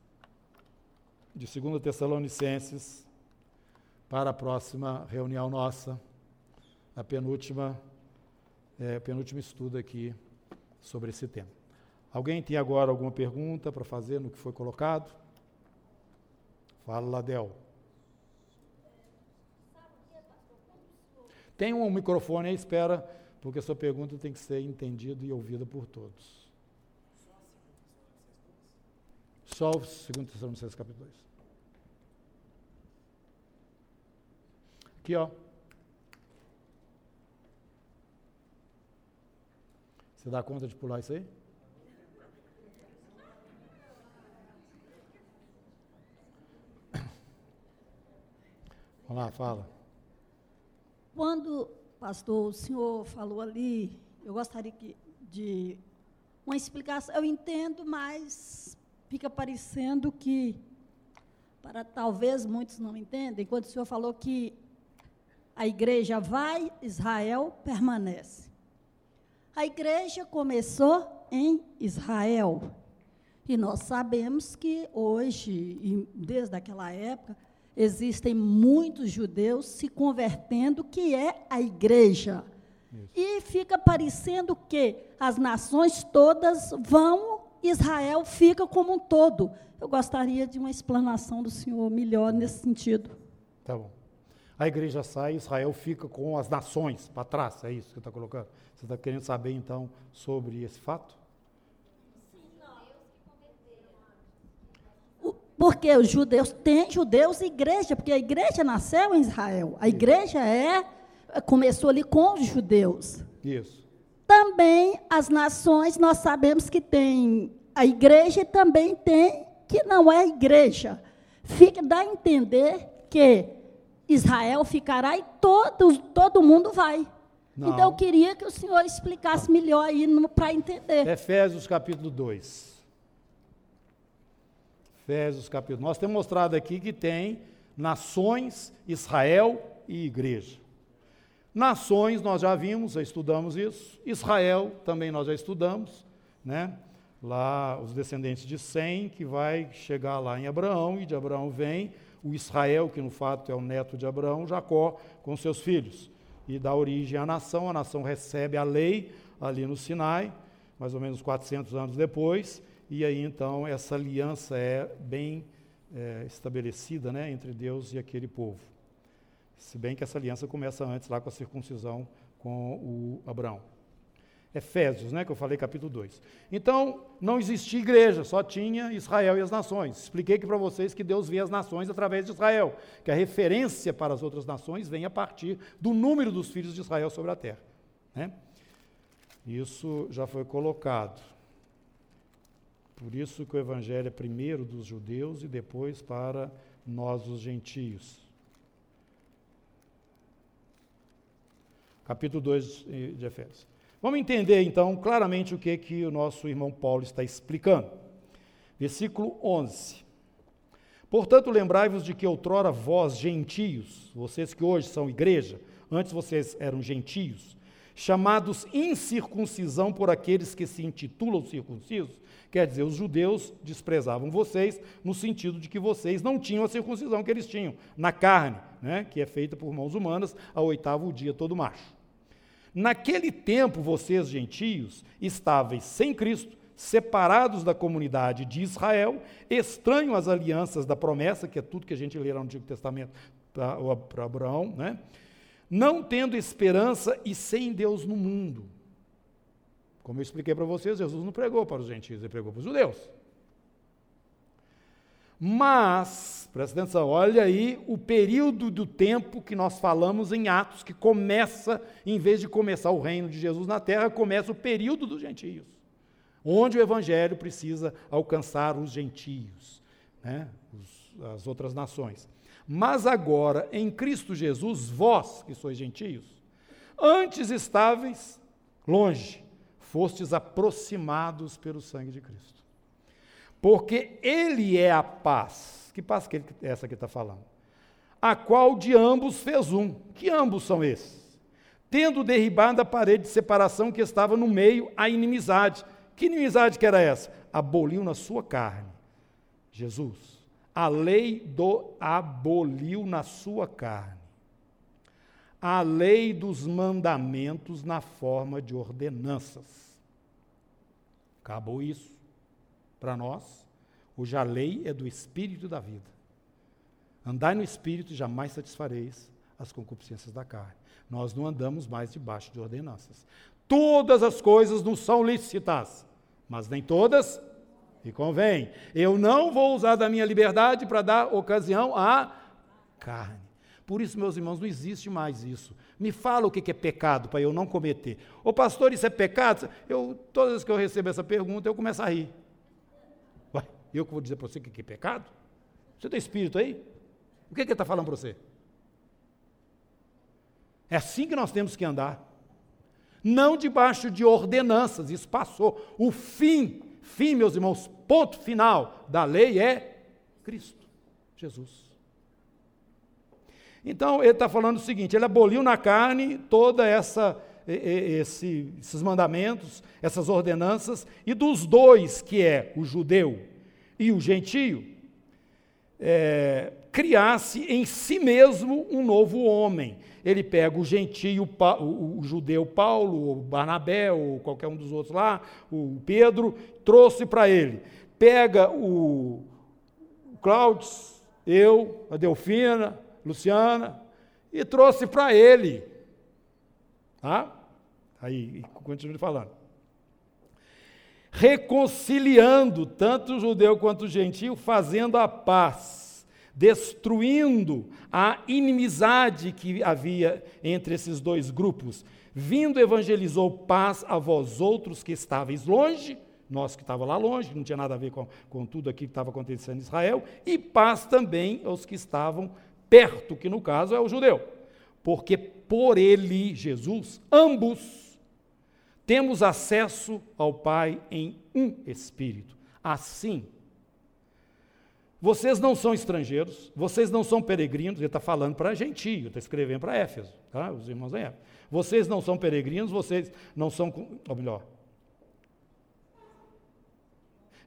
de 2 Tessalonicenses, para a próxima reunião nossa, a penúltima, é, penúltimo estudo aqui sobre esse tema. Alguém tem agora alguma pergunta para fazer no que foi colocado? Fala, Ladel. Tem um microfone aí, espera, porque a sua pergunta tem que ser entendida e ouvida por todos. Só o 2 Tessalonicenses capítulo 2. Aqui, ó. Você dá conta de pular isso aí? Vamos lá, fala. Quando, pastor, o senhor falou ali, eu gostaria que, de uma explicação. Eu entendo, mas fica parecendo que, para talvez muitos não entendem, quando o senhor falou que a igreja vai, Israel permanece. A igreja começou em Israel. E nós sabemos que hoje, desde aquela época, existem muitos judeus se convertendo, que é a igreja. Isso. E fica parecendo que as nações todas vão, Israel fica como um todo. Eu gostaria de uma explanação do senhor melhor nesse sentido. Tá bom. A igreja sai, Israel fica com as nações para trás, é isso que você está colocando? Você está querendo saber então sobre esse fato? Porque os judeus têm judeus e igreja, porque a igreja nasceu em Israel. A igreja é começou ali com os judeus. Isso. Também as nações nós sabemos que tem a igreja e também tem que não é igreja. Fica dá a entender que Israel ficará e todo todo mundo vai. Não. Então eu queria que o senhor explicasse melhor aí para entender. Efésios capítulo 2. Efésios capítulo. Nós temos mostrado aqui que tem nações, Israel e igreja. Nações nós já vimos, já estudamos isso. Israel também nós já estudamos, né? Lá os descendentes de Sem, que vai chegar lá em Abraão, e de Abraão vem o Israel, que no fato é o neto de Abraão, Jacó, com seus filhos. E dá origem à nação, a nação recebe a lei ali no Sinai, mais ou menos 400 anos depois, e aí então essa aliança é bem é, estabelecida né, entre Deus e aquele povo. Se bem que essa aliança começa antes lá com a circuncisão com o Abraão. Efésios, né, que eu falei, capítulo 2. Então, não existia igreja, só tinha Israel e as nações. Expliquei aqui para vocês que Deus vê as nações através de Israel, que a referência para as outras nações vem a partir do número dos filhos de Israel sobre a terra. Né? Isso já foi colocado. Por isso que o evangelho é primeiro dos judeus e depois para nós os gentios. Capítulo 2 de Efésios. Vamos entender então claramente o que que o nosso irmão Paulo está explicando. Versículo 11. Portanto, lembrai-vos de que outrora vós, gentios, vocês que hoje são igreja, antes vocês eram gentios, chamados incircuncisão por aqueles que se intitulam circuncisos, Quer dizer, os judeus desprezavam vocês no sentido de que vocês não tinham a circuncisão que eles tinham, na carne, né, que é feita por mãos humanas, ao oitavo dia todo macho. Naquele tempo, vocês, gentios, estáveis sem Cristo, separados da comunidade de Israel, estranhos às alianças da promessa, que é tudo que a gente lê no Antigo Testamento para Abraão, né? não tendo esperança e sem Deus no mundo. Como eu expliquei para vocês, Jesus não pregou para os gentios, ele pregou para os judeus. Mas, presta atenção, olha aí o período do tempo que nós falamos em Atos, que começa, em vez de começar o reino de Jesus na terra, começa o período dos gentios, onde o evangelho precisa alcançar os gentios, né, os, as outras nações. Mas agora, em Cristo Jesus, vós que sois gentios, antes estáveis longe, fostes aproximados pelo sangue de Cristo. porque ele é a paz. Que paz que ele, essa que está falando? A qual de ambos fez um. Que ambos são esses? Tendo derribado a parede de separação que estava no meio, a inimizade. Que inimizade que era essa? Aboliu na sua carne. Jesus. A lei do aboliu na sua carne. A lei dos mandamentos na forma de ordenanças. Acabou isso. Para nós, hoje a lei é do espírito da vida. Andai no espírito e jamais satisfareis as concupiscências da carne. Nós não andamos mais debaixo de ordenanças. Todas as coisas não são lícitas, mas nem todas e convém. Eu não vou usar da minha liberdade para dar ocasião à carne. Por isso, meus irmãos, não existe mais isso. Me fala o que é pecado para eu não cometer. Ô pastor, isso é pecado? Eu, todas as vezes que eu recebo essa pergunta, eu começo a rir. Ué, eu que vou dizer para você o que é pecado? Você tem espírito aí? O que, é que ele está falando para você? É assim que nós temos que andar. Não debaixo de ordenanças, isso passou. O fim, fim, meus irmãos, ponto final da lei é Cristo, Jesus. Então, ele está falando o seguinte: ele aboliu na carne toda essa. Esse, esses mandamentos, essas ordenanças, e dos dois, que é o judeu e o gentio, é, criasse em si mesmo um novo homem. Ele pega o gentio, o, o, judeu Paulo, o Barnabé, ou qualquer um dos outros lá, o Pedro, trouxe para ele. Pega o Cláudio, eu, a Delfina, Luciana, e trouxe para ele. Tá? Aí, continue falando. Reconciliando tanto o judeu quanto o gentio, fazendo a paz destruindo a inimizade que havia entre esses dois grupos. Vindo, evangelizou paz a vós outros que estáveis longe, nós que estávamos lá longe, não tinha nada a ver com, com tudo aquilo que estava acontecendo em Israel, e paz também aos que estavam perto, que no caso é o judeu. Porque por ele, Jesus, ambos, temos acesso ao Pai em um Espírito. Assim, vocês não são estrangeiros, vocês não são peregrinos, ele está falando para gentio, está escrevendo para Éfeso, tá? os irmãos da Éfeso. Vocês não são peregrinos, vocês não são, ou melhor,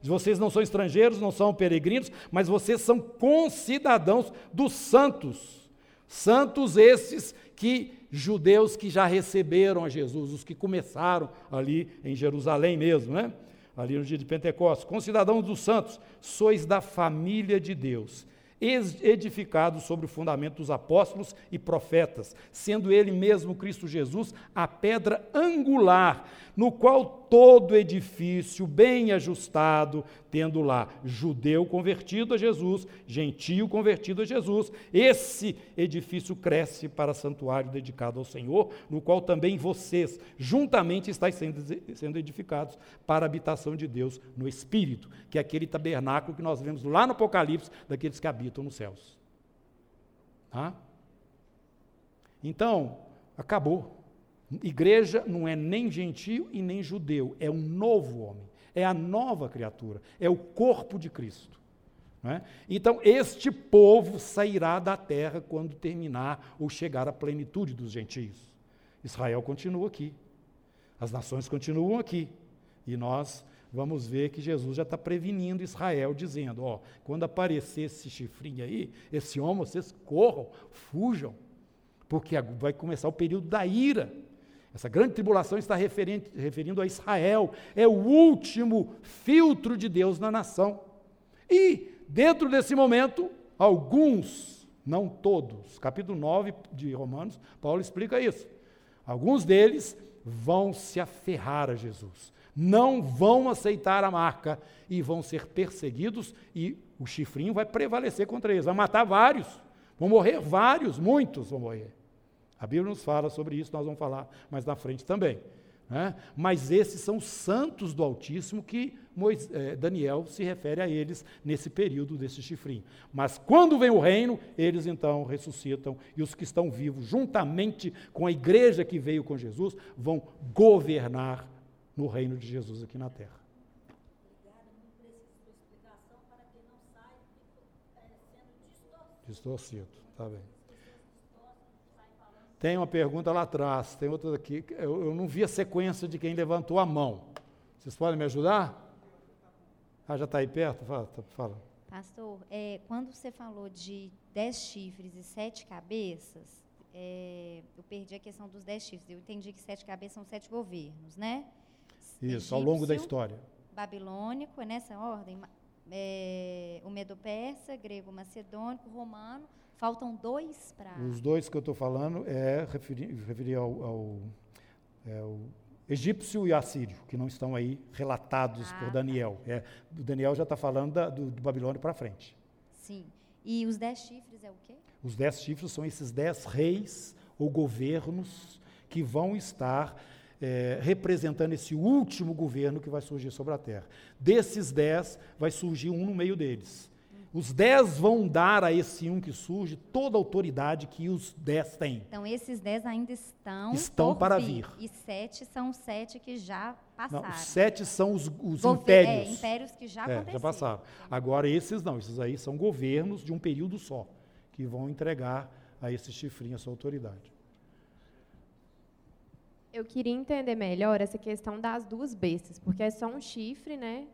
vocês não são estrangeiros, não são peregrinos, mas vocês são concidadãos dos santos. Santos esses que judeus que já receberam a Jesus, os que começaram ali em Jerusalém mesmo, né? ali no dia de Pentecostes, concidadãos dos santos, sois da família de Deus, edificados sobre o fundamento dos apóstolos e profetas, sendo ele mesmo Cristo Jesus a pedra angular no qual todo edifício bem ajustado, tendo lá judeu convertido a Jesus, gentio convertido a Jesus, esse edifício cresce para santuário dedicado ao Senhor, no qual também vocês juntamente estáis sendo, sendo edificados para a habitação de Deus no Espírito, que é aquele tabernáculo que nós vemos lá no Apocalipse daqueles que habitam nos céus. Tá? Então, acabou. Igreja não é nem gentio e nem judeu, é um novo homem, é a nova criatura, é o corpo de Cristo. É? Então, este povo sairá da terra quando terminar ou chegar à plenitude dos gentios. Israel continua aqui, as nações continuam aqui, e nós vamos ver que Jesus já está prevenindo Israel, dizendo: ó, quando aparecer esse chifrinho aí, esse homem, vocês corram, fujam, porque vai começar o período da ira. Essa grande tribulação está referindo a Israel. É o último filtro de Deus na nação. E, dentro desse momento, alguns, não todos, capítulo 9 de Romanos, Paulo explica isso. Alguns deles vão se aferrar a Jesus, não vão aceitar a marca e vão ser perseguidos, e o chifrinho vai prevalecer contra eles, vai matar vários, vão morrer vários, muitos vão morrer. A Bíblia nos fala sobre isso, nós vamos falar mais na frente também. Né? Mas esses são os santos do Altíssimo que eh, Daniel se refere a eles nesse período desse chifrinho. Mas quando vem o reino, eles então ressuscitam e os que estão vivos, juntamente com a igreja que veio com Jesus, vão governar no reino de Jesus aqui na terra. Distorcido, tá bem. Tem uma pergunta lá atrás, tem outra aqui. Eu, eu, não vi a sequência de quem levantou a mão. Vocês podem me ajudar? Ah, já está aí perto? Fala. Tá, fala. Pastor, é, quando você falou de dez chifres e sete cabeças, é, eu perdi a questão dos dez chifres. Eu entendi que sete cabeças são sete governos, né? Isso, Egípcio, ao longo da história. Babilônico, nessa ordem, é, o Medo-Persa, grego-macedônico, romano. Faltam dois para. Os dois que eu estou falando é referir, referir ao, ao, é, ao, egípcio e assírio, que não estão aí relatados ah, por tá. Daniel. Tá. É, o Daniel já está falando da, do, do Babilônia para frente. Sim. E os dez chifres é o quê? Os dez chifres são esses dez reis ou governos que vão estar é, representando esse último governo que vai surgir sobre a terra. Desses dez, vai surgir um no meio deles. Os dez vão dar a esse um que surge toda a autoridade que os dez têm. Então, esses dez ainda estão, estão para vir. vir. E sete são sete que já passaram. Não, sete são os, os impérios. É, impérios que já é, aconteceram. Já passaram. Agora, esses não. Esses aí são governos de um período só, que vão entregar a esse chifrinho a sua autoridade. Eu queria entender melhor essa questão das duas bestas, porque é só um chifre, né?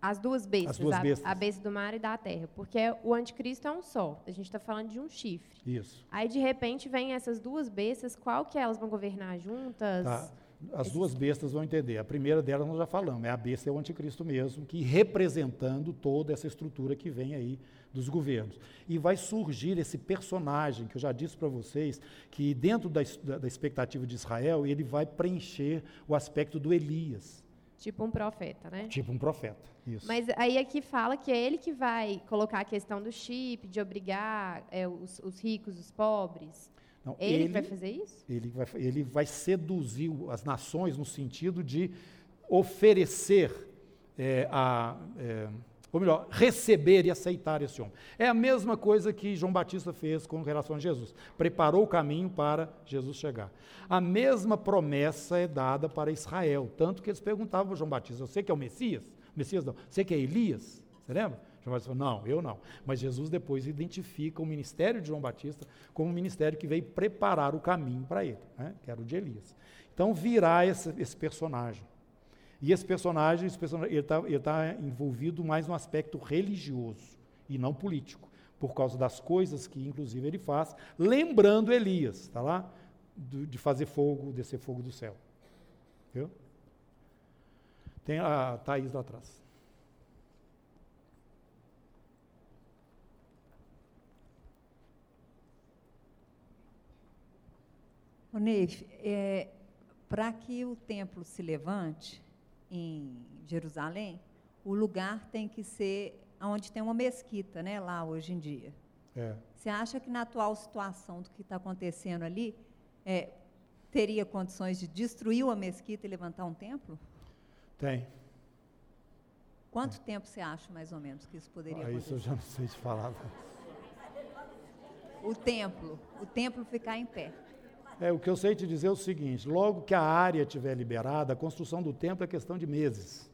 As duas bestas, As duas bestas. A, a besta do mar e da terra, porque o anticristo é um só. A gente está falando de um chifre. Isso. Aí de repente vem essas duas bestas, qual que elas vão governar juntas? Tá. As duas bestas vão entender. A primeira delas nós já falamos, é a besta é o anticristo mesmo, que representando toda essa estrutura que vem aí dos governos. E vai surgir esse personagem, que eu já disse para vocês, que dentro da, da expectativa de Israel, ele vai preencher o aspecto do Elias. Tipo um profeta, né? Tipo um profeta, isso. Mas aí aqui fala que é ele que vai colocar a questão do chip, de obrigar é, os, os, ricos, os pobres. Não, ele, ele vai fazer isso? Ele vai, ele vai seduzir as nações no sentido de oferecer é, a. É, ou melhor, receber e aceitar esse homem. É a mesma coisa que João Batista fez com relação a Jesus. Preparou o caminho para Jesus chegar. A mesma promessa é dada para Israel, tanto que eles perguntavam para João Batista: Você que é o Messias? Messias não. Você que é Elias? Você lembra? João Batista falou: Não, eu não. Mas Jesus depois identifica o ministério de João Batista como um ministério que veio preparar o caminho para ele, né? que era o de Elias. Então virá esse, esse personagem. E esse personagem, esse personagem ele está tá envolvido mais no aspecto religioso e não político, por causa das coisas que, inclusive, ele faz, lembrando Elias, está lá? De, fazer fogo, descer fogo do céu. Viu? Tem a Thaís lá atrás. Neif, é, para que o templo se levante, em Jerusalém, o lugar tem que ser onde tem uma mesquita, né, lá hoje em dia. É. Você acha que na atual situação do que está acontecendo ali, é, teria condições de destruir uma mesquita e levantar um templo? Tem. Quanto é. tempo você acha, mais ou menos, que isso poderia ah, acontecer? Isso eu já não sei te falar. O templo, o templo ficar em pé. É, o que eu sei te dizer é o seguinte: logo que a área estiver liberada, a construção do templo é questão de meses.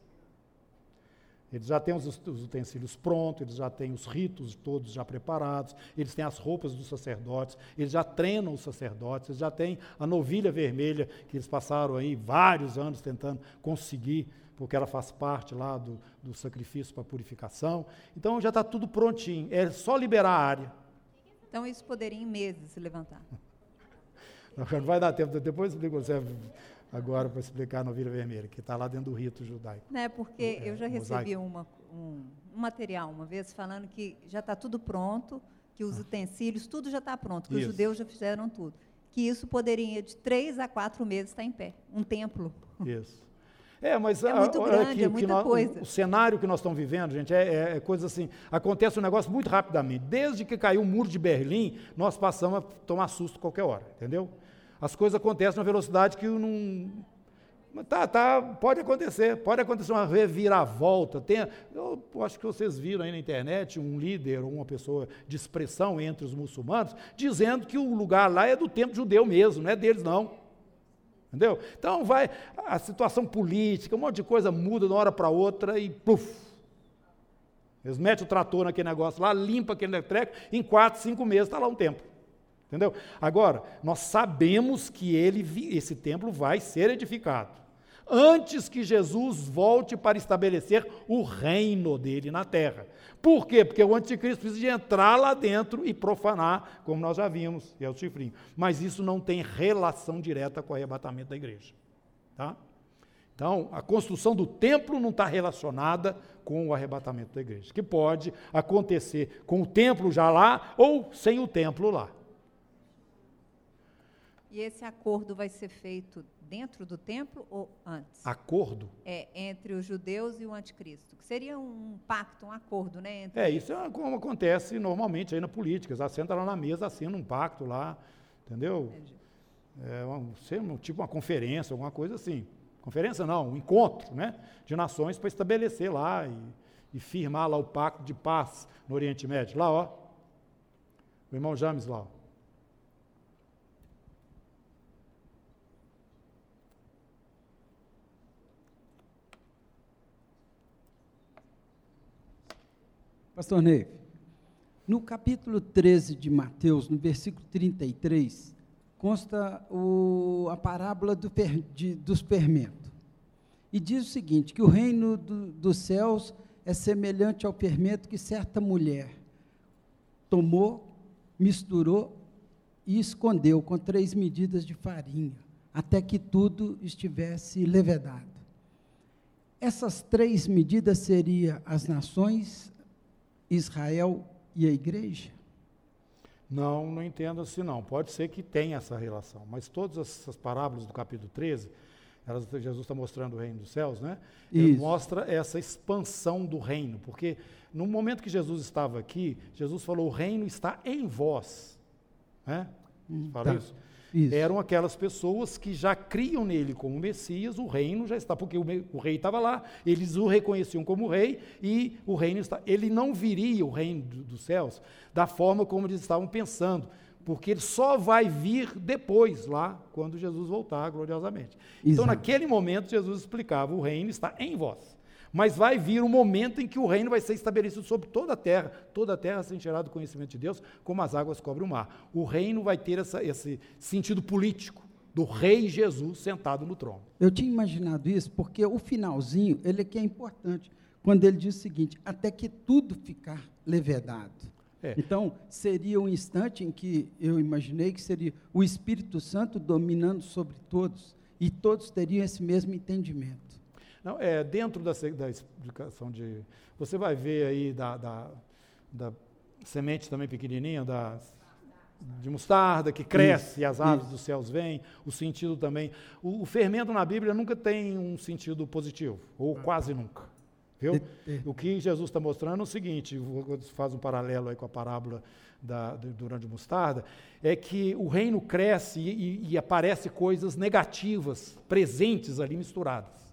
Eles já têm os, os, utensílios prontos, eles já têm os ritos todos já preparados, eles têm as roupas dos sacerdotes, eles já treinam os sacerdotes, eles já têm a novilha vermelha, que eles passaram aí vários anos tentando conseguir, porque ela faz parte lá do, do sacrifício para purificação. Então já está tudo prontinho, é só liberar a área. Então isso poderia em meses se levantar. Não vai dar tempo, depois eu você agora para explicar a novilha vermelha, que está lá dentro do rito judaico. É, porque é, eu já recebi uma, um, um, material uma vez falando que já está tudo pronto, que os ah. utensílios, tudo já está pronto, que isso. os judeus já fizeram tudo. Que isso poderia, de três a quatro meses, estar em pé. Um templo. Isso. É, mas é muito grande, aqui, é muita nós, coisa. O, o, cenário que nós estamos vivendo, gente, é, é, é, coisa assim. Acontece um negócio muito rapidamente. Desde que caiu o muro de Berlim, nós passamos a tomar susto qualquer hora, entendeu? As coisas acontecem numa velocidade que não. Tá, tá, pode acontecer, pode acontecer uma reviravolta. Tem, eu acho que vocês viram aí na internet um líder uma pessoa de expressão entre os muçulmanos dizendo que o lugar lá é do tempo judeu mesmo, não é deles não. Entendeu? Então vai, a situação política, um monte de coisa muda de uma hora para outra e puf. Eles metem o trator naquele negócio lá, limpa aquele treco, em quatro, cinco meses está lá um templo. Entendeu? Agora, nós sabemos que ele, esse templo vai ser edificado. Antes que Jesus volte para estabelecer o reino dele na terra. Por quê? Porque o anticristo precisa entrar lá dentro e profanar, como nós já vimos, e é o chifrinho. Mas isso não tem relação direta com o arrebatamento da igreja. Tá? Então, a construção do templo não está relacionada com o arrebatamento da igreja, que pode acontecer com o templo já lá ou sem o templo lá. E esse acordo vai ser feito dentro do templo ou antes? Acordo? É, entre os judeus e o anticristo. Que seria um pacto, um acordo, né? Entre... É, isso é como acontece normalmente aí na política. Eles assentam lá na mesa, assinam um pacto lá, entendeu? Entendi. É um, um, tipo uma conferência, alguma coisa assim. Conferência não, um encontro né, de nações para estabelecer lá e, e, firmar lá o pacto de paz no Oriente Médio. Lá, ó. O irmão James lá. Ó. Pastor Ney, no capítulo 13 de Mateus, no versículo 33, consta o, a parábola do de, dos fermentos. E diz o seguinte: que o reino do, dos céus é semelhante ao fermento que certa mulher tomou, misturou e escondeu com três medidas de farinha, até que tudo estivesse levedado. Essas três medidas seriam as nações, Israel e a igreja? Não, não entendo assim não. Pode ser que tenha essa relação, mas todas essas parábolas do capítulo 13, elas, Jesus está mostrando o reino dos céus, né? Ele Isso. mostra essa expansão do reino, porque no momento que Jesus estava aqui, Jesus falou: o reino está em vós. Né? Fala tá. isso. Isso. Eram aquelas pessoas que já criam nele como Messias, o reino já está, porque o, o rei estava lá, eles o reconheciam como rei e o reino está. Ele não viria o reino do, dos céus da forma como eles estavam pensando, porque ele só vai vir depois, lá, quando Jesus voltar gloriosamente. Então, naquele momento, Jesus explicava: o reino está em vós. Mas vai vir um momento em que o reino vai ser estabelecido sobre toda a terra, toda a terra se encherá do conhecimento de Deus, como as águas cobrem o mar. O reino vai ter essa, esse sentido político do rei Jesus sentado no trono. Eu tinha imaginado isso porque o finalzinho, ele é que é importante, quando ele diz o seguinte, até que tudo ficar levedado. É. Então, seria um instante em que eu imaginei que seria o Espírito Santo dominando sobre todos, e todos teriam esse mesmo entendimento. Não, é, dentro da, da explicação de. Você vai ver aí da, da, da semente também pequenininha, da, de mostarda, que cresce isso, e as aves isso. dos céus vêm, o sentido também. O, o, fermento na Bíblia nunca tem um sentido positivo, ou quase nunca. Viu? O que Jesus está mostrando é o seguinte, faz um paralelo aí com a parábola da, durante o mostarda, é que o reino cresce e, e, e aparece coisas negativas, presentes ali misturadas.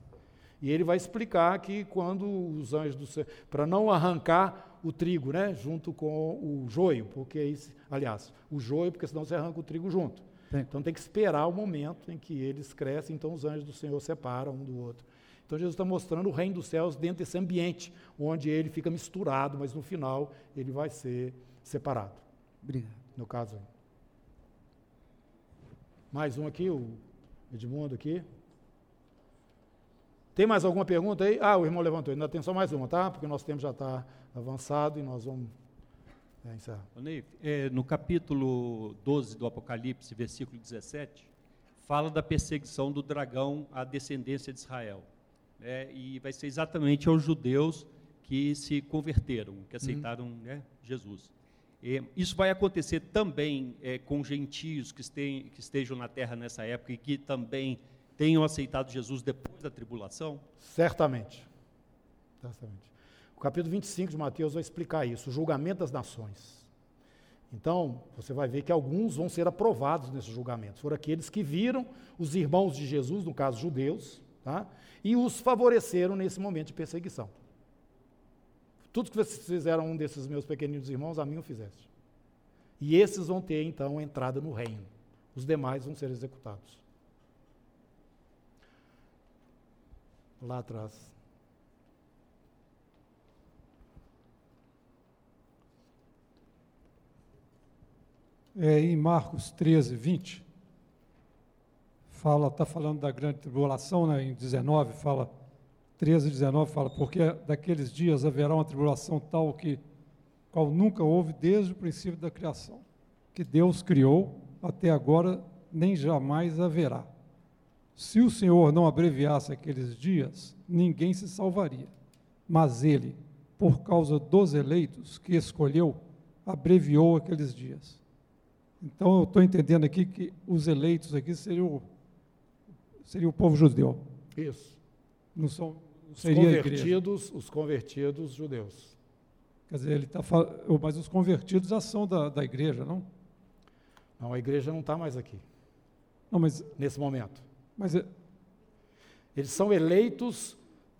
E ele vai explicar que quando os anjos do céu, para não arrancar o trigo, né, junto com o joio, porque isso, aliás, o joio, porque senão você arranca o trigo junto. Sim. Então tem que esperar o momento em que eles crescem, então os anjos do Senhor separam um do outro. Então Jesus está mostrando o reino dos céus dentro desse ambiente, onde ele fica misturado, mas no final ele vai ser separado. Obrigado. No caso. Mais um aqui, o Edmundo aqui. Tem mais alguma pergunta aí? Ah, o irmão levantou. Ainda tem só mais uma, tá? Porque o nosso tempo já está avançado e nós vamos é, encerrar. É, no capítulo 12 do Apocalipse, versículo 17, fala da perseguição do dragão à descendência de Israel. É, e vai ser exatamente aos judeus que se converteram, que aceitaram uhum. né, Jesus. É, isso vai acontecer também é, com gentios que estejam na terra nessa época e que também tenham aceitado Jesus depois da tribulação? Certamente. Certamente. O capítulo 25 de Mateus vai explicar isso, o julgamento das nações. Então, você vai ver que alguns vão ser aprovados nesse julgamento. Foram aqueles que viram os irmãos de Jesus, no caso judeus, tá? e os favoreceram nesse momento de perseguição. Tudo que vocês fizeram um desses meus pequeninos irmãos, a mim o fizeste. E esses vão ter, então, entrada no reino. Os demais vão ser executados. lá atrás. É, em Marcos 13, 20, fala, está falando da grande tribulação, né, em 19, fala, 13, 19, fala, porque daqueles dias haverá uma tribulação tal que, qual nunca houve desde o princípio da criação, que Deus criou, até agora nem jamais haverá. Se o Senhor não abreviasse aqueles dias, ninguém se salvaria. Mas Ele, por causa dos eleitos que escolheu, abreviou aqueles dias. Então, eu estou entendendo aqui que os eleitos aqui seriam, seria o povo judeu. Isso. Não são, os convertidos, os convertidos judeus. Quer dizer, ele está mas os convertidos já são da, da igreja, não? Não, a igreja não está mais aqui. Não, mas nesse momento. Mas é... eles são eleitos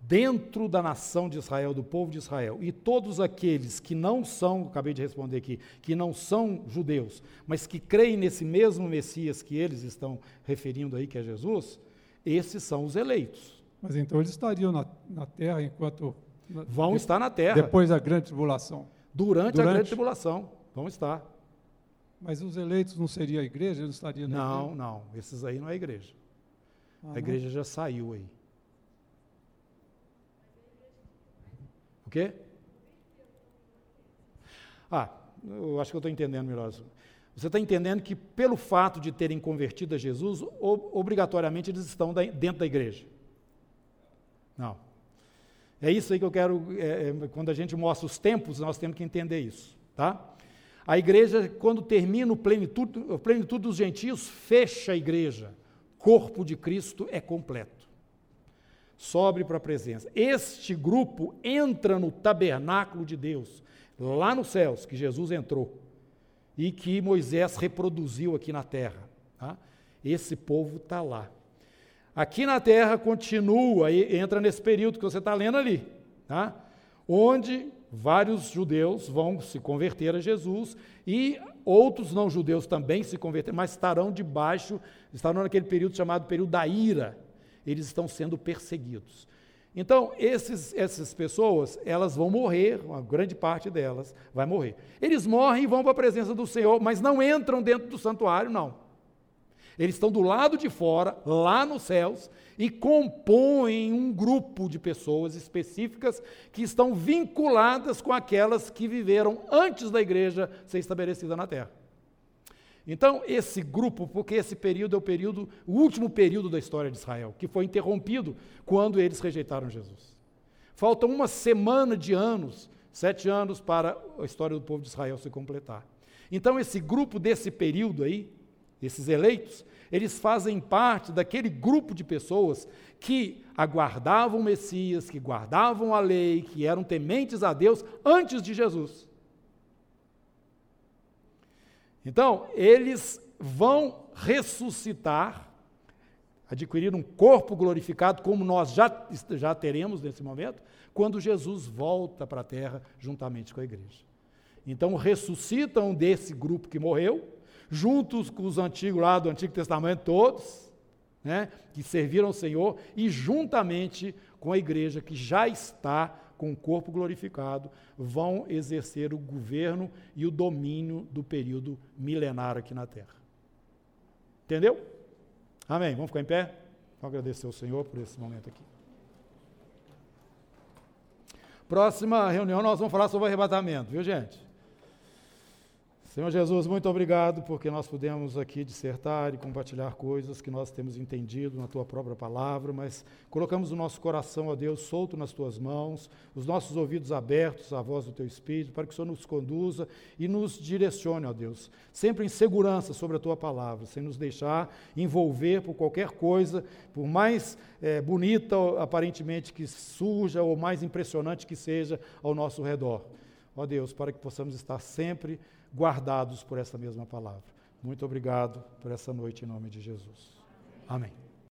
dentro da nação de Israel, do povo de Israel. E todos aqueles que não são, acabei de responder aqui, que não são judeus, mas que creem nesse mesmo Messias que eles estão referindo aí, que é Jesus, esses são os eleitos. Mas então eles estariam na, na terra enquanto. Vão de, estar na terra. Depois da grande tribulação. Durante, Durante, a grande tribulação. Vão estar. Mas os eleitos não seria a igreja? Eles estariam Não, igreja? não. Esses aí não é a igreja. A igreja já saiu aí. O quê? Ah, eu acho que eu estou entendendo melhor. Você está entendendo que, pelo fato de terem convertido a Jesus, obrigatoriamente eles estão dentro da igreja. Não. É isso aí que eu quero. É, é, quando a gente mostra os tempos, nós temos que entender isso. Tá? A igreja, quando termina o plenitude, o plenitude dos gentios, fecha a igreja. Corpo de Cristo é completo sobre para a presença. Este grupo entra no tabernáculo de Deus, lá nos céus, que Jesus entrou e que Moisés reproduziu aqui na terra. Tá? Esse povo está lá. Aqui na terra continua, entra nesse período que você está lendo ali, tá? onde vários judeus vão se converter a Jesus e outros não judeus também se converter, mas estarão debaixo, estarão naquele período chamado período da ira, eles estão sendo perseguidos. Então, esses, essas pessoas, elas vão morrer, uma grande parte delas vai morrer. Eles morrem e vão para a presença do Senhor, mas não entram dentro do santuário, não. Eles estão do lado de fora, lá nos céus, e compõem um grupo de pessoas específicas que estão vinculadas com aquelas que viveram antes da igreja ser estabelecida na terra. Então, esse grupo, porque esse período é o período, o último período da história de Israel, que foi interrompido quando eles rejeitaram Jesus. Falta uma semana de anos, sete anos, para a história do povo de Israel se completar. Então, esse grupo desse período aí, esses eleitos, eles fazem parte daquele grupo de pessoas que aguardavam o Messias, que guardavam a lei, que eram tementes a Deus antes de Jesus. Então, eles vão ressuscitar, adquirir um corpo glorificado, como nós já, já teremos nesse momento, quando Jesus volta para a terra juntamente com a igreja. Então, ressuscitam desse grupo que morreu, juntos com os antigos lá do Antigo Testamento, todos, né, que serviram ao Senhor, e juntamente com a igreja que já está com o corpo glorificado, vão exercer o governo e o domínio do período milenar aqui na Terra. Entendeu? Amém. Vamos ficar em pé? Vou agradecer ao Senhor por esse momento aqui. Próxima reunião nós vamos falar sobre arrebatamento, viu gente? Senhor Jesus, muito obrigado porque nós pudemos aqui dissertar e compartilhar coisas que nós temos entendido na tua própria palavra, mas colocamos o nosso coração, ó Deus, solto nas tuas mãos, os nossos ouvidos abertos à voz do teu Espírito, para que o Senhor nos conduza e nos direcione, ó Deus, sempre em segurança sobre a tua palavra, sem nos deixar envolver por qualquer coisa, por mais é, bonita aparentemente que surja ou mais impressionante que seja ao nosso redor. Ó Deus, para que possamos estar sempre guardados por essa mesma palavra. Muito obrigado por essa noite em nome de Jesus. Amém.